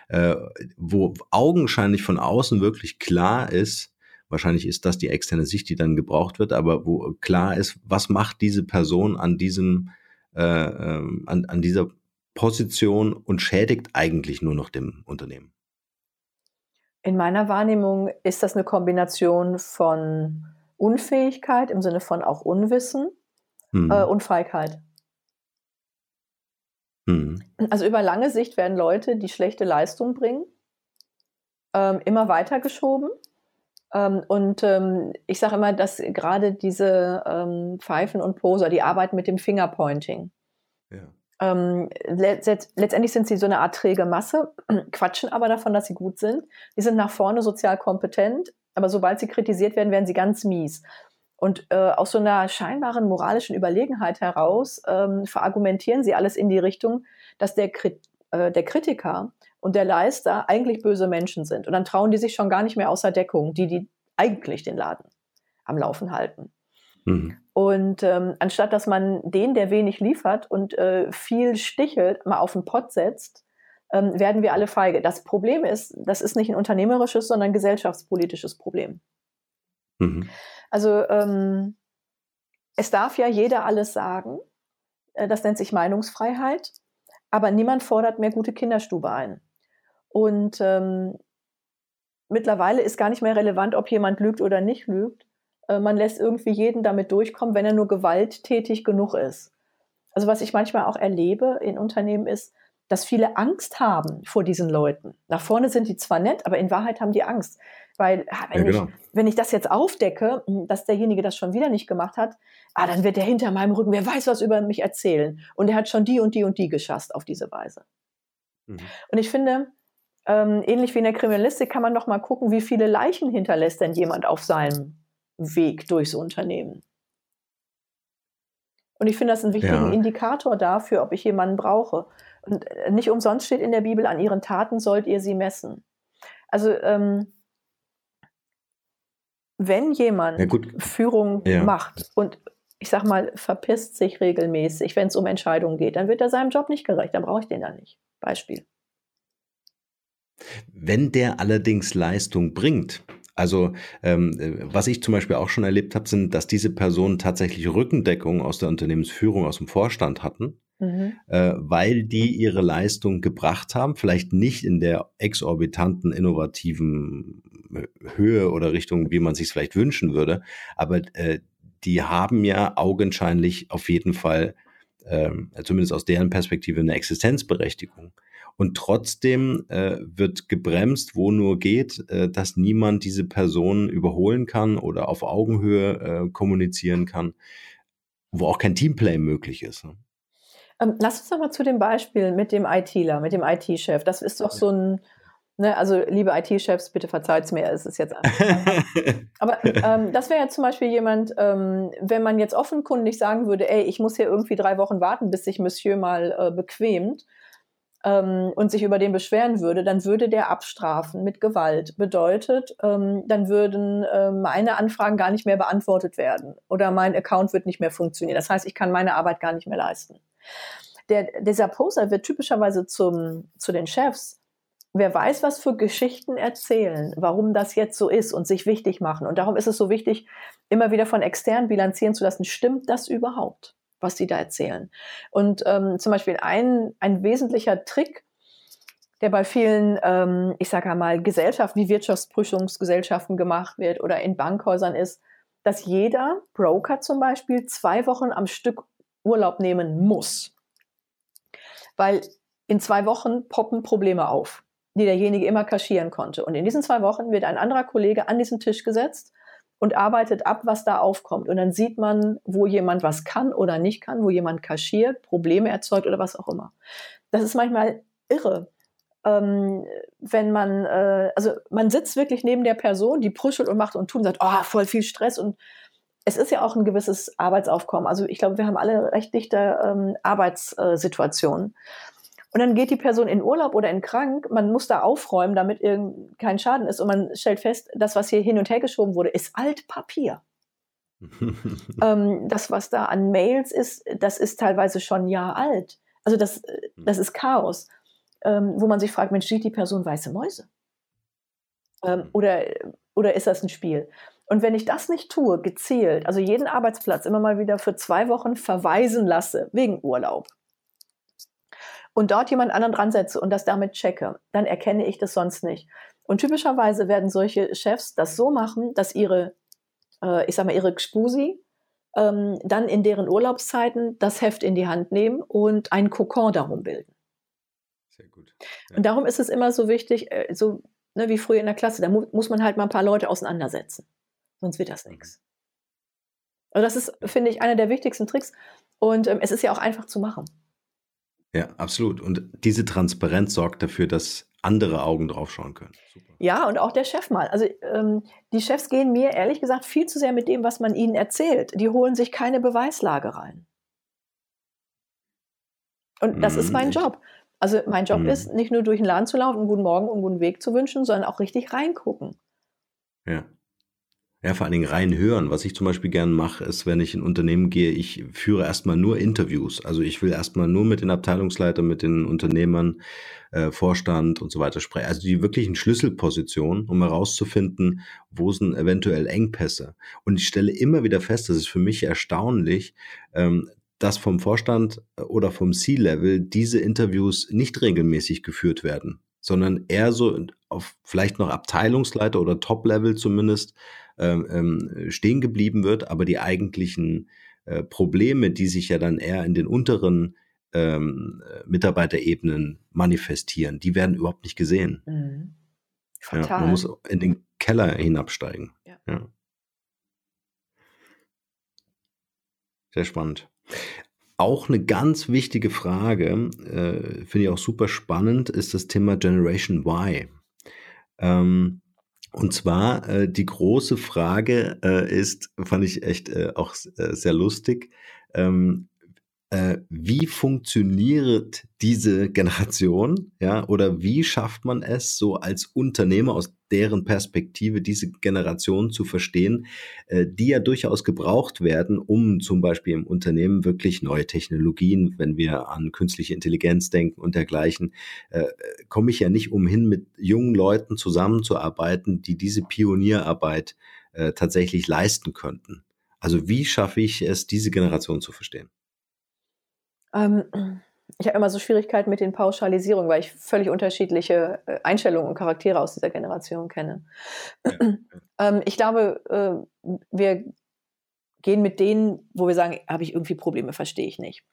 äh, wo augenscheinlich von außen wirklich klar ist, wahrscheinlich ist das die externe Sicht, die dann gebraucht wird, aber wo klar ist, was macht diese Person an diesem, äh, ähm, an, an dieser Position und schädigt eigentlich nur noch dem Unternehmen? In meiner Wahrnehmung ist das eine Kombination von Unfähigkeit im Sinne von auch Unwissen mhm. äh, und Feigheit. Mhm. Also über lange Sicht werden Leute, die schlechte Leistung bringen, ähm, immer weiter geschoben. Ähm, und ähm, ich sage immer, dass gerade diese ähm, Pfeifen und Poser, die arbeiten mit dem Fingerpointing. Ja. Ähm, let letztendlich sind sie so eine Art träge Masse, quatschen aber davon, dass sie gut sind. Die sind nach vorne sozial kompetent, aber sobald sie kritisiert werden, werden sie ganz mies. Und äh, aus so einer scheinbaren moralischen Überlegenheit heraus ähm, verargumentieren sie alles in die Richtung, dass der, Krit äh, der Kritiker und der Leister eigentlich böse Menschen sind. Und dann trauen die sich schon gar nicht mehr außer Deckung, die, die eigentlich den Laden am Laufen halten. Mhm. Und ähm, anstatt dass man den, der wenig liefert und äh, viel stichelt, mal auf den Pott setzt, ähm, werden wir alle feige. Das Problem ist, das ist nicht ein unternehmerisches, sondern ein gesellschaftspolitisches Problem. Mhm. Also ähm, es darf ja jeder alles sagen. Äh, das nennt sich Meinungsfreiheit. Aber niemand fordert mehr gute Kinderstube ein. Und ähm, mittlerweile ist gar nicht mehr relevant, ob jemand lügt oder nicht lügt. Äh, man lässt irgendwie jeden damit durchkommen, wenn er nur gewalttätig genug ist. Also was ich manchmal auch erlebe in Unternehmen ist, dass viele Angst haben vor diesen Leuten. Nach vorne sind die zwar nett, aber in Wahrheit haben die Angst. Weil ah, wenn, ja, genau. ich, wenn ich das jetzt aufdecke, hm, dass derjenige das schon wieder nicht gemacht hat, ah, dann wird der hinter meinem Rücken, wer weiß was über mich erzählen. Und er hat schon die und die und die geschasst auf diese Weise. Mhm. Und ich finde, ähm, ähnlich wie in der Kriminalistik kann man noch mal gucken, wie viele Leichen hinterlässt denn jemand auf seinem Weg durchs Unternehmen. Und ich finde das einen wichtigen ja. Indikator dafür, ob ich jemanden brauche. Und äh, nicht umsonst steht in der Bibel, an ihren Taten sollt ihr sie messen. Also ähm, wenn jemand ja, Führung ja. macht und ich sag mal, verpisst sich regelmäßig, wenn es um Entscheidungen geht, dann wird er seinem Job nicht gerecht, dann brauche ich den da nicht. Beispiel. Wenn der allerdings Leistung bringt, also ähm, was ich zum Beispiel auch schon erlebt habe, sind, dass diese Personen tatsächlich Rückendeckung aus der Unternehmensführung, aus dem Vorstand hatten mhm. äh, weil die ihre Leistung gebracht haben, vielleicht nicht in der exorbitanten, innovativen Höhe oder Richtung, wie man sich vielleicht wünschen würde, aber äh, die haben ja augenscheinlich auf jeden Fall, äh, zumindest aus deren Perspektive, eine Existenzberechtigung. Und trotzdem äh, wird gebremst, wo nur geht, äh, dass niemand diese Person überholen kann oder auf Augenhöhe äh, kommunizieren kann, wo auch kein Teamplay möglich ist. Ne? Ähm, lass uns doch mal zu dem Beispiel mit dem ITler, mit dem IT-Chef. Das ist doch so ein, ne, also liebe IT-Chefs, bitte verzeiht es mir, es ist jetzt Aber ähm, das wäre ja zum Beispiel jemand, ähm, wenn man jetzt offenkundig sagen würde, ey, ich muss hier irgendwie drei Wochen warten, bis sich Monsieur mal äh, bequemt, ähm, und sich über den beschweren würde, dann würde der abstrafen mit Gewalt. Bedeutet, ähm, dann würden äh, meine Anfragen gar nicht mehr beantwortet werden oder mein Account wird nicht mehr funktionieren. Das heißt, ich kann meine Arbeit gar nicht mehr leisten. Der, dieser Poster wird typischerweise zum, zu den Chefs wer weiß, was für Geschichten erzählen, warum das jetzt so ist und sich wichtig machen. Und darum ist es so wichtig, immer wieder von extern bilanzieren zu lassen, stimmt das überhaupt, was die da erzählen? Und ähm, zum Beispiel ein, ein wesentlicher Trick, der bei vielen, ähm, ich sage mal, Gesellschaften wie Wirtschaftsprüfungsgesellschaften gemacht wird oder in Bankhäusern ist, dass jeder Broker zum Beispiel zwei Wochen am Stück Urlaub nehmen muss. Weil in zwei Wochen poppen Probleme auf die derjenige immer kaschieren konnte. Und in diesen zwei Wochen wird ein anderer Kollege an diesen Tisch gesetzt und arbeitet ab, was da aufkommt. Und dann sieht man, wo jemand was kann oder nicht kann, wo jemand kaschiert, Probleme erzeugt oder was auch immer. Das ist manchmal irre. Ähm, wenn man, äh, also man sitzt wirklich neben der Person, die prüschelt und macht und tut und sagt, oh, voll viel Stress und es ist ja auch ein gewisses Arbeitsaufkommen. Also ich glaube, wir haben alle recht dichte ähm, Arbeitssituationen. Und dann geht die Person in Urlaub oder in krank. Man muss da aufräumen, damit kein Schaden ist. Und man stellt fest, das, was hier hin und her geschoben wurde, ist Altpapier. ähm, das, was da an Mails ist, das ist teilweise schon ein Jahr alt. Also das, das ist Chaos, ähm, wo man sich fragt, Mensch, sieht die Person weiße Mäuse? Ähm, oder, oder ist das ein Spiel? Und wenn ich das nicht tue, gezielt, also jeden Arbeitsplatz immer mal wieder für zwei Wochen verweisen lasse, wegen Urlaub, und dort jemand anderen dran setze und das damit checke, dann erkenne ich das sonst nicht. Und typischerweise werden solche Chefs das so machen, dass ihre, äh, ich sag mal, ihre Gspusi ähm, dann in deren Urlaubszeiten das Heft in die Hand nehmen und einen Kokon darum bilden. Sehr gut. Ja. Und darum ist es immer so wichtig, äh, so ne, wie früher in der Klasse, da mu muss man halt mal ein paar Leute auseinandersetzen. Sonst wird das mhm. nichts. Also das ist, finde ich, einer der wichtigsten Tricks. Und ähm, es ist ja auch einfach zu machen. Ja, absolut. Und diese Transparenz sorgt dafür, dass andere Augen draufschauen können. Super. Ja, und auch der Chef mal. Also ähm, die Chefs gehen mir ehrlich gesagt viel zu sehr mit dem, was man ihnen erzählt. Die holen sich keine Beweislage rein. Und das mm, ist mein Job. Also mein Job mm. ist, nicht nur durch den Laden zu laufen, einen guten Morgen und einen guten Weg zu wünschen, sondern auch richtig reingucken. Ja. Ja, vor allen Dingen rein hören. Was ich zum Beispiel gerne mache, ist, wenn ich in Unternehmen gehe, ich führe erstmal nur Interviews. Also ich will erstmal nur mit den Abteilungsleitern, mit den Unternehmern, äh, Vorstand und so weiter sprechen. Also die wirklichen Schlüsselpositionen, um herauszufinden, wo sind eventuell Engpässe. Und ich stelle immer wieder fest, das ist für mich erstaunlich, ähm, dass vom Vorstand oder vom C-Level diese Interviews nicht regelmäßig geführt werden, sondern eher so auf vielleicht noch Abteilungsleiter oder Top-Level zumindest ähm, ähm, stehen geblieben wird, aber die eigentlichen äh, Probleme, die sich ja dann eher in den unteren ähm, Mitarbeiterebenen manifestieren, die werden überhaupt nicht gesehen. Mhm. Ja, man muss in den Keller hinabsteigen. Ja. ja. Sehr spannend. Auch eine ganz wichtige Frage, äh, finde ich auch super spannend, ist das Thema Generation Y. Ähm, und zwar äh, die große Frage äh, ist, fand ich echt äh, auch äh, sehr lustig, ähm, äh, wie funktioniert diese Generation, ja, oder wie schafft man es, so als Unternehmer aus deren Perspektive diese Generation zu verstehen, äh, die ja durchaus gebraucht werden, um zum Beispiel im Unternehmen wirklich neue Technologien, wenn wir an künstliche Intelligenz denken und dergleichen, äh, komme ich ja nicht umhin, mit jungen Leuten zusammenzuarbeiten, die diese Pionierarbeit äh, tatsächlich leisten könnten. Also wie schaffe ich es, diese Generation zu verstehen? Ähm, ich habe immer so Schwierigkeiten mit den Pauschalisierungen, weil ich völlig unterschiedliche äh, Einstellungen und Charaktere aus dieser Generation kenne. ähm, ich glaube, äh, wir gehen mit denen, wo wir sagen, habe ich irgendwie Probleme, verstehe ich nicht.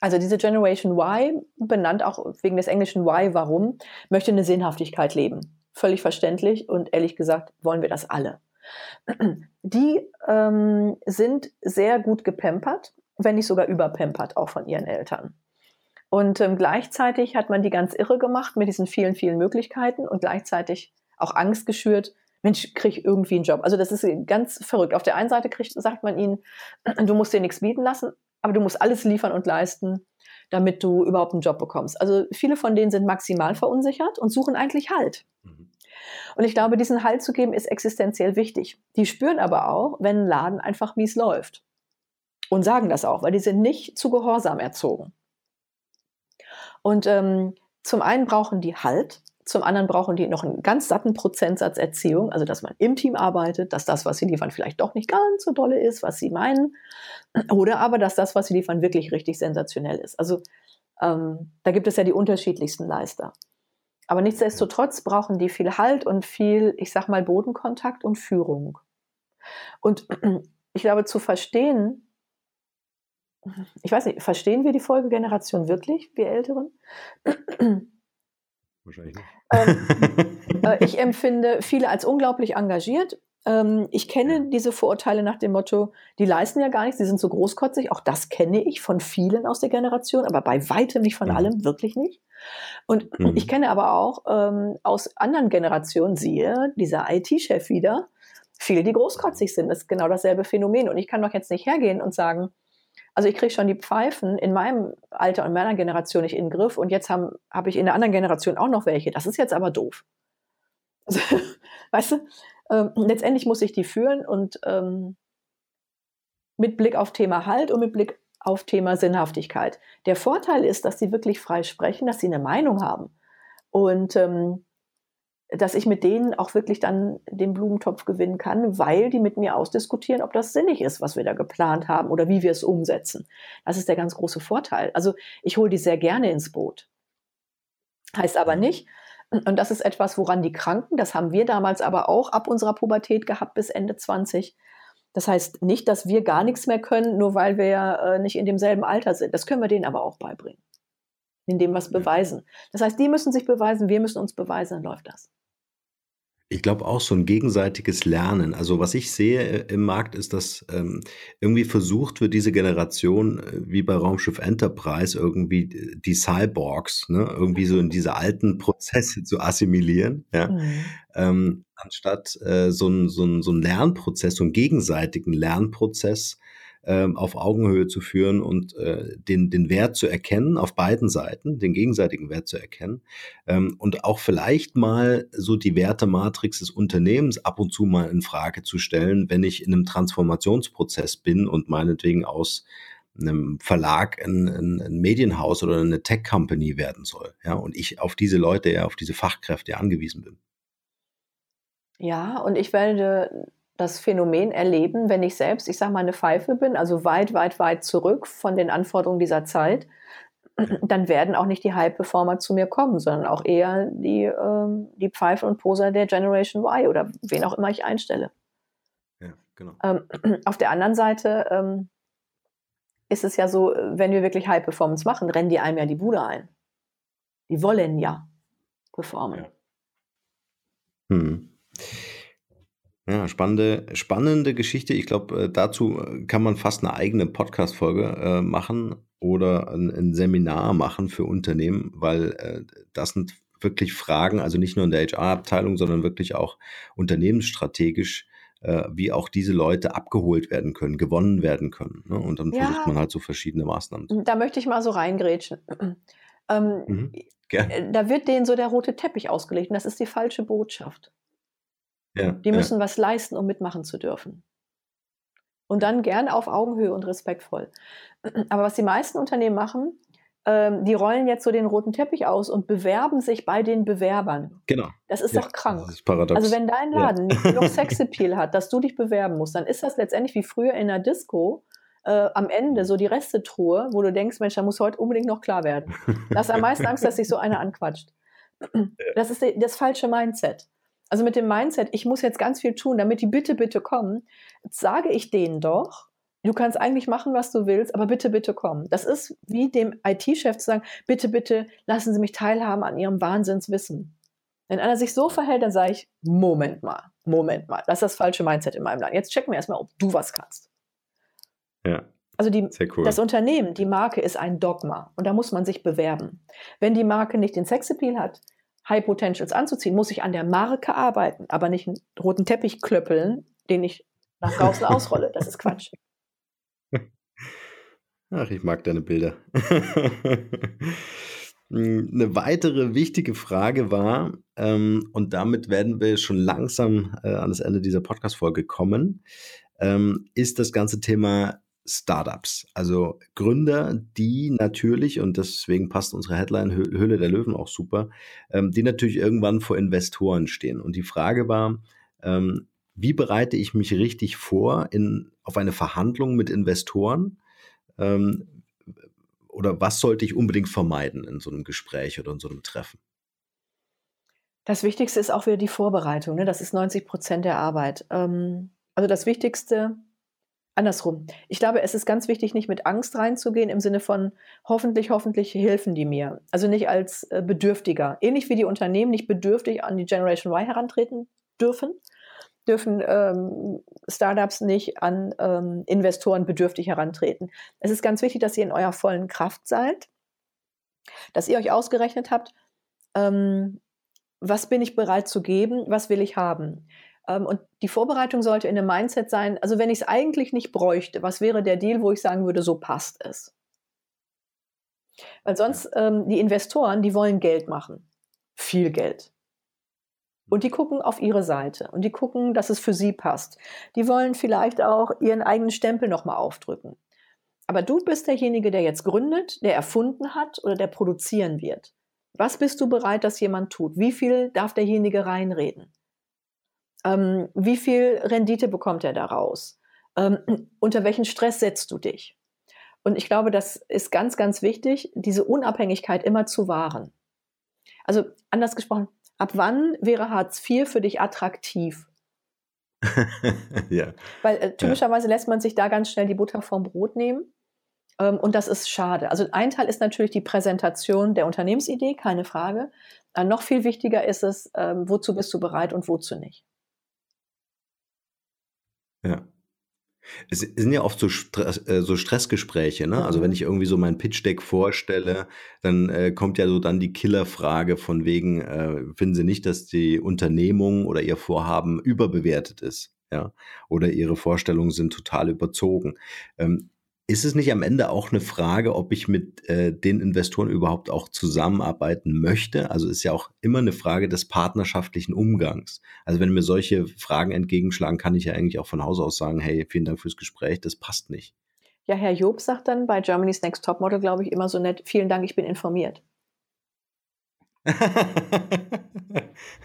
Also diese Generation Y, benannt auch wegen des englischen Y, warum, möchte eine Sinnhaftigkeit leben. Völlig verständlich und ehrlich gesagt wollen wir das alle. Die ähm, sind sehr gut gepempert wenn nicht sogar überpampert, auch von ihren Eltern. Und ähm, gleichzeitig hat man die ganz irre gemacht mit diesen vielen, vielen Möglichkeiten und gleichzeitig auch Angst geschürt, Mensch, krieg irgendwie einen Job. Also das ist ganz verrückt. Auf der einen Seite kriegt, sagt man ihnen, du musst dir nichts bieten lassen, aber du musst alles liefern und leisten. damit du überhaupt einen Job bekommst. Also viele von denen sind maximal verunsichert und suchen eigentlich Halt. Mhm. Und ich glaube, diesen Halt zu geben ist existenziell wichtig. Die spüren aber auch, wenn ein Laden einfach mies läuft. Und sagen das auch, weil die sind nicht zu Gehorsam erzogen. Und ähm, zum einen brauchen die Halt, zum anderen brauchen die noch einen ganz satten Prozentsatz Erziehung, also dass man im Team arbeitet, dass das, was sie liefern, vielleicht doch nicht ganz so dolle ist, was sie meinen, oder aber, dass das, was sie liefern, wirklich richtig sensationell ist. Also ähm, da gibt es ja die unterschiedlichsten Leister. Aber nichtsdestotrotz brauchen die viel Halt und viel, ich sag mal, Bodenkontakt und Führung. Und ich glaube, zu verstehen, ich weiß nicht, verstehen wir die Folgegeneration wirklich, wir Älteren? Wahrscheinlich nicht. Ähm, äh, ich empfinde viele als unglaublich engagiert. Ähm, ich kenne diese Vorurteile nach dem Motto, die leisten ja gar nichts, die sind so großkotzig. Auch das kenne ich von vielen aus der Generation, aber bei weitem nicht von mhm. allem, wirklich nicht. Und mhm. ich kenne aber auch ähm, aus anderen Generationen, siehe, dieser IT-Chef wieder, viele, die großkotzig sind. Das ist genau dasselbe Phänomen. Und ich kann doch jetzt nicht hergehen und sagen, also ich kriege schon die Pfeifen in meinem Alter und meiner Generation nicht in den Griff und jetzt habe hab ich in der anderen Generation auch noch welche. Das ist jetzt aber doof. Also, weißt du, ähm, letztendlich muss ich die führen und ähm, mit Blick auf Thema Halt und mit Blick auf Thema Sinnhaftigkeit. Der Vorteil ist, dass sie wirklich frei sprechen, dass sie eine Meinung haben und ähm, dass ich mit denen auch wirklich dann den Blumentopf gewinnen kann, weil die mit mir ausdiskutieren, ob das sinnig ist, was wir da geplant haben oder wie wir es umsetzen. Das ist der ganz große Vorteil. Also ich hole die sehr gerne ins Boot. Heißt aber nicht, und das ist etwas, woran die Kranken, das haben wir damals aber auch ab unserer Pubertät gehabt bis Ende 20. Das heißt nicht, dass wir gar nichts mehr können, nur weil wir äh, nicht in demselben Alter sind. Das können wir denen aber auch beibringen, indem wir es beweisen. Das heißt, die müssen sich beweisen, wir müssen uns beweisen, dann läuft das. Ich glaube auch so ein gegenseitiges Lernen. Also was ich sehe äh, im Markt ist, dass ähm, irgendwie versucht wird, diese Generation äh, wie bei Raumschiff Enterprise irgendwie die Cyborgs, ne, irgendwie so in diese alten Prozesse zu assimilieren, ja, mhm. ähm, anstatt äh, so ein so ein so ein Lernprozess, so einen gegenseitigen Lernprozess ähm, auf Augenhöhe zu führen und äh, den, den Wert zu erkennen, auf beiden Seiten, den gegenseitigen Wert zu erkennen ähm, und auch vielleicht mal so die Wertematrix des Unternehmens ab und zu mal in Frage zu stellen, wenn ich in einem Transformationsprozess bin und meinetwegen aus einem Verlag ein, ein, ein Medienhaus oder eine Tech-Company werden soll. Ja, und ich auf diese Leute, ja, auf diese Fachkräfte angewiesen bin. Ja, und ich werde das Phänomen erleben, wenn ich selbst, ich sage mal, eine Pfeife bin, also weit, weit, weit zurück von den Anforderungen dieser Zeit, dann werden auch nicht die High-Performer zu mir kommen, sondern auch eher die, ähm, die Pfeife und Poser der Generation Y oder wen auch immer ich einstelle. Ja, genau. Ähm, auf der anderen Seite ähm, ist es ja so, wenn wir wirklich High-Performance machen, rennen die einem ja die Bude ein. Die wollen ja performen. Ja. Hm. Ja, spannende, spannende Geschichte. Ich glaube, äh, dazu äh, kann man fast eine eigene Podcast-Folge äh, machen oder ein, ein, Seminar machen für Unternehmen, weil äh, das sind wirklich Fragen, also nicht nur in der HR-Abteilung, sondern wirklich auch unternehmensstrategisch, äh, wie auch diese Leute abgeholt werden können, gewonnen werden können. Ne? Und dann ja, versucht man halt so verschiedene Maßnahmen. Da möchte ich mal so reingrätschen. ähm, mhm, äh, da wird denen so der rote Teppich ausgelegt und das ist die falsche Botschaft. Ja, die müssen ja. was leisten, um mitmachen zu dürfen. Und dann gern auf Augenhöhe und respektvoll. Aber was die meisten Unternehmen machen, ähm, die rollen jetzt so den roten Teppich aus und bewerben sich bei den Bewerbern. Genau. Das ist ja, doch krank. Das ist paradox. Also wenn dein Laden ja. genug Sexappeal hat, dass du dich bewerben musst, dann ist das letztendlich wie früher in der Disco, äh, am Ende so die Restetruhe, wo du denkst, Mensch, da muss heute unbedingt noch klar werden. Da hast am meisten Angst, dass sich so einer anquatscht. Das ist das falsche Mindset. Also mit dem Mindset, ich muss jetzt ganz viel tun, damit die bitte, bitte kommen, sage ich denen doch, du kannst eigentlich machen, was du willst, aber bitte, bitte kommen. Das ist wie dem IT-Chef zu sagen, bitte, bitte lassen Sie mich teilhaben an Ihrem Wahnsinnswissen. Wenn einer sich so verhält, dann sage ich, Moment mal, Moment mal, das ist das falsche Mindset in meinem Land. Jetzt checken wir erstmal, ob du was kannst. Ja. Also die, cool. das Unternehmen, die Marke ist ein Dogma und da muss man sich bewerben. Wenn die Marke nicht den Sexappeal hat, High Potentials anzuziehen, muss ich an der Marke arbeiten, aber nicht einen roten Teppich klöppeln, den ich nach draußen ausrolle. Das ist Quatsch. Ach, ich mag deine Bilder. Eine weitere wichtige Frage war, ähm, und damit werden wir schon langsam äh, an das Ende dieser Podcast-Folge kommen, ähm, ist das ganze Thema Startups. Also Gründer, die natürlich, und deswegen passt unsere Headline Hülle der Löwen auch super, ähm, die natürlich irgendwann vor Investoren stehen. Und die Frage war, ähm, wie bereite ich mich richtig vor in, auf eine Verhandlung mit Investoren? Ähm, oder was sollte ich unbedingt vermeiden in so einem Gespräch oder in so einem Treffen? Das Wichtigste ist auch wieder die Vorbereitung. Ne? Das ist 90 Prozent der Arbeit. Ähm, also das Wichtigste, andersrum. Ich glaube, es ist ganz wichtig, nicht mit Angst reinzugehen im Sinne von hoffentlich, hoffentlich helfen die mir. Also nicht als äh, Bedürftiger. Ähnlich wie die Unternehmen nicht bedürftig an die Generation Y herantreten dürfen, dürfen ähm, Startups nicht an ähm, Investoren bedürftig herantreten. Es ist ganz wichtig, dass ihr in eurer vollen Kraft seid, dass ihr euch ausgerechnet habt, ähm, was bin ich bereit zu geben, was will ich haben. Ähm, und die Vorbereitung sollte in einem Mindset sein, also wenn ich es eigentlich nicht bräuchte, was wäre der Deal, wo ich sagen würde, so passt es. Weil sonst ähm, die Investoren, die wollen Geld machen. Viel Geld. Und die gucken auf ihre Seite und die gucken, dass es für sie passt. Die wollen vielleicht auch ihren eigenen Stempel nochmal aufdrücken. Aber du bist derjenige, der jetzt gründet, der erfunden hat oder der produzieren wird. Was bist du bereit, dass jemand tut? Wie viel darf derjenige reinreden? Ähm, wie viel Rendite bekommt er daraus? Ähm, unter welchen Stress setzt du dich? Und ich glaube, das ist ganz, ganz wichtig, diese Unabhängigkeit immer zu wahren. Also anders gesprochen, ab wann wäre Hartz IV für dich attraktiv? ja. Weil äh, typischerweise ja. lässt man sich da ganz schnell die Butter vom Brot nehmen. Ähm, und das ist schade. Also ein Teil ist natürlich die Präsentation der Unternehmensidee, keine Frage. Aber noch viel wichtiger ist es, ähm, wozu bist du bereit und wozu nicht. Ja. Es sind ja oft so, Stress, äh, so Stressgespräche, ne? Also wenn mhm. ich irgendwie so mein Pitch-Deck vorstelle, dann äh, kommt ja so dann die Killerfrage von wegen, äh, finden Sie nicht, dass die Unternehmung oder Ihr Vorhaben überbewertet ist? Ja, oder ihre Vorstellungen sind total überzogen. Ähm, ist es nicht am Ende auch eine Frage, ob ich mit äh, den Investoren überhaupt auch zusammenarbeiten möchte? Also ist ja auch immer eine Frage des partnerschaftlichen Umgangs. Also wenn mir solche Fragen entgegenschlagen, kann ich ja eigentlich auch von Haus aus sagen, hey, vielen Dank fürs Gespräch, das passt nicht. Ja, Herr Job sagt dann bei Germany's Next Topmodel, glaube ich, immer so nett, vielen Dank, ich bin informiert.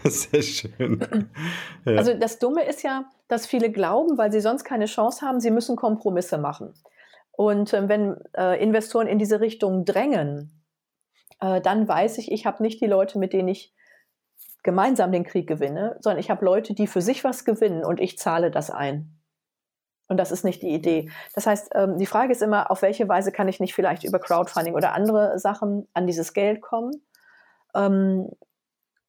Sehr schön. Also das Dumme ist ja, dass viele glauben, weil sie sonst keine Chance haben, sie müssen Kompromisse machen. Und äh, wenn äh, Investoren in diese Richtung drängen, äh, dann weiß ich, ich habe nicht die Leute, mit denen ich gemeinsam den Krieg gewinne, sondern ich habe Leute, die für sich was gewinnen und ich zahle das ein. Und das ist nicht die Idee. Das heißt, ähm, die Frage ist immer, auf welche Weise kann ich nicht vielleicht über Crowdfunding oder andere Sachen an dieses Geld kommen, ähm,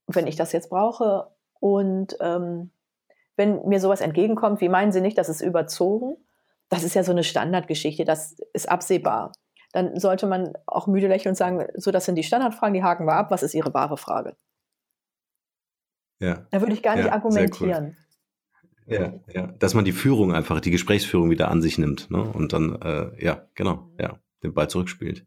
wenn ich das jetzt brauche. Und ähm, wenn mir sowas entgegenkommt, wie meinen Sie nicht, das ist überzogen? Das ist ja so eine Standardgeschichte, das ist absehbar. Dann sollte man auch müde lächeln und sagen, so, das sind die Standardfragen, die haken wir ab, was ist Ihre wahre Frage? Ja. Da würde ich gar nicht ja, argumentieren. Cool. Ja, ja, dass man die Führung einfach, die Gesprächsführung wieder an sich nimmt ne? und dann, äh, ja, genau, ja, den Ball zurückspielt.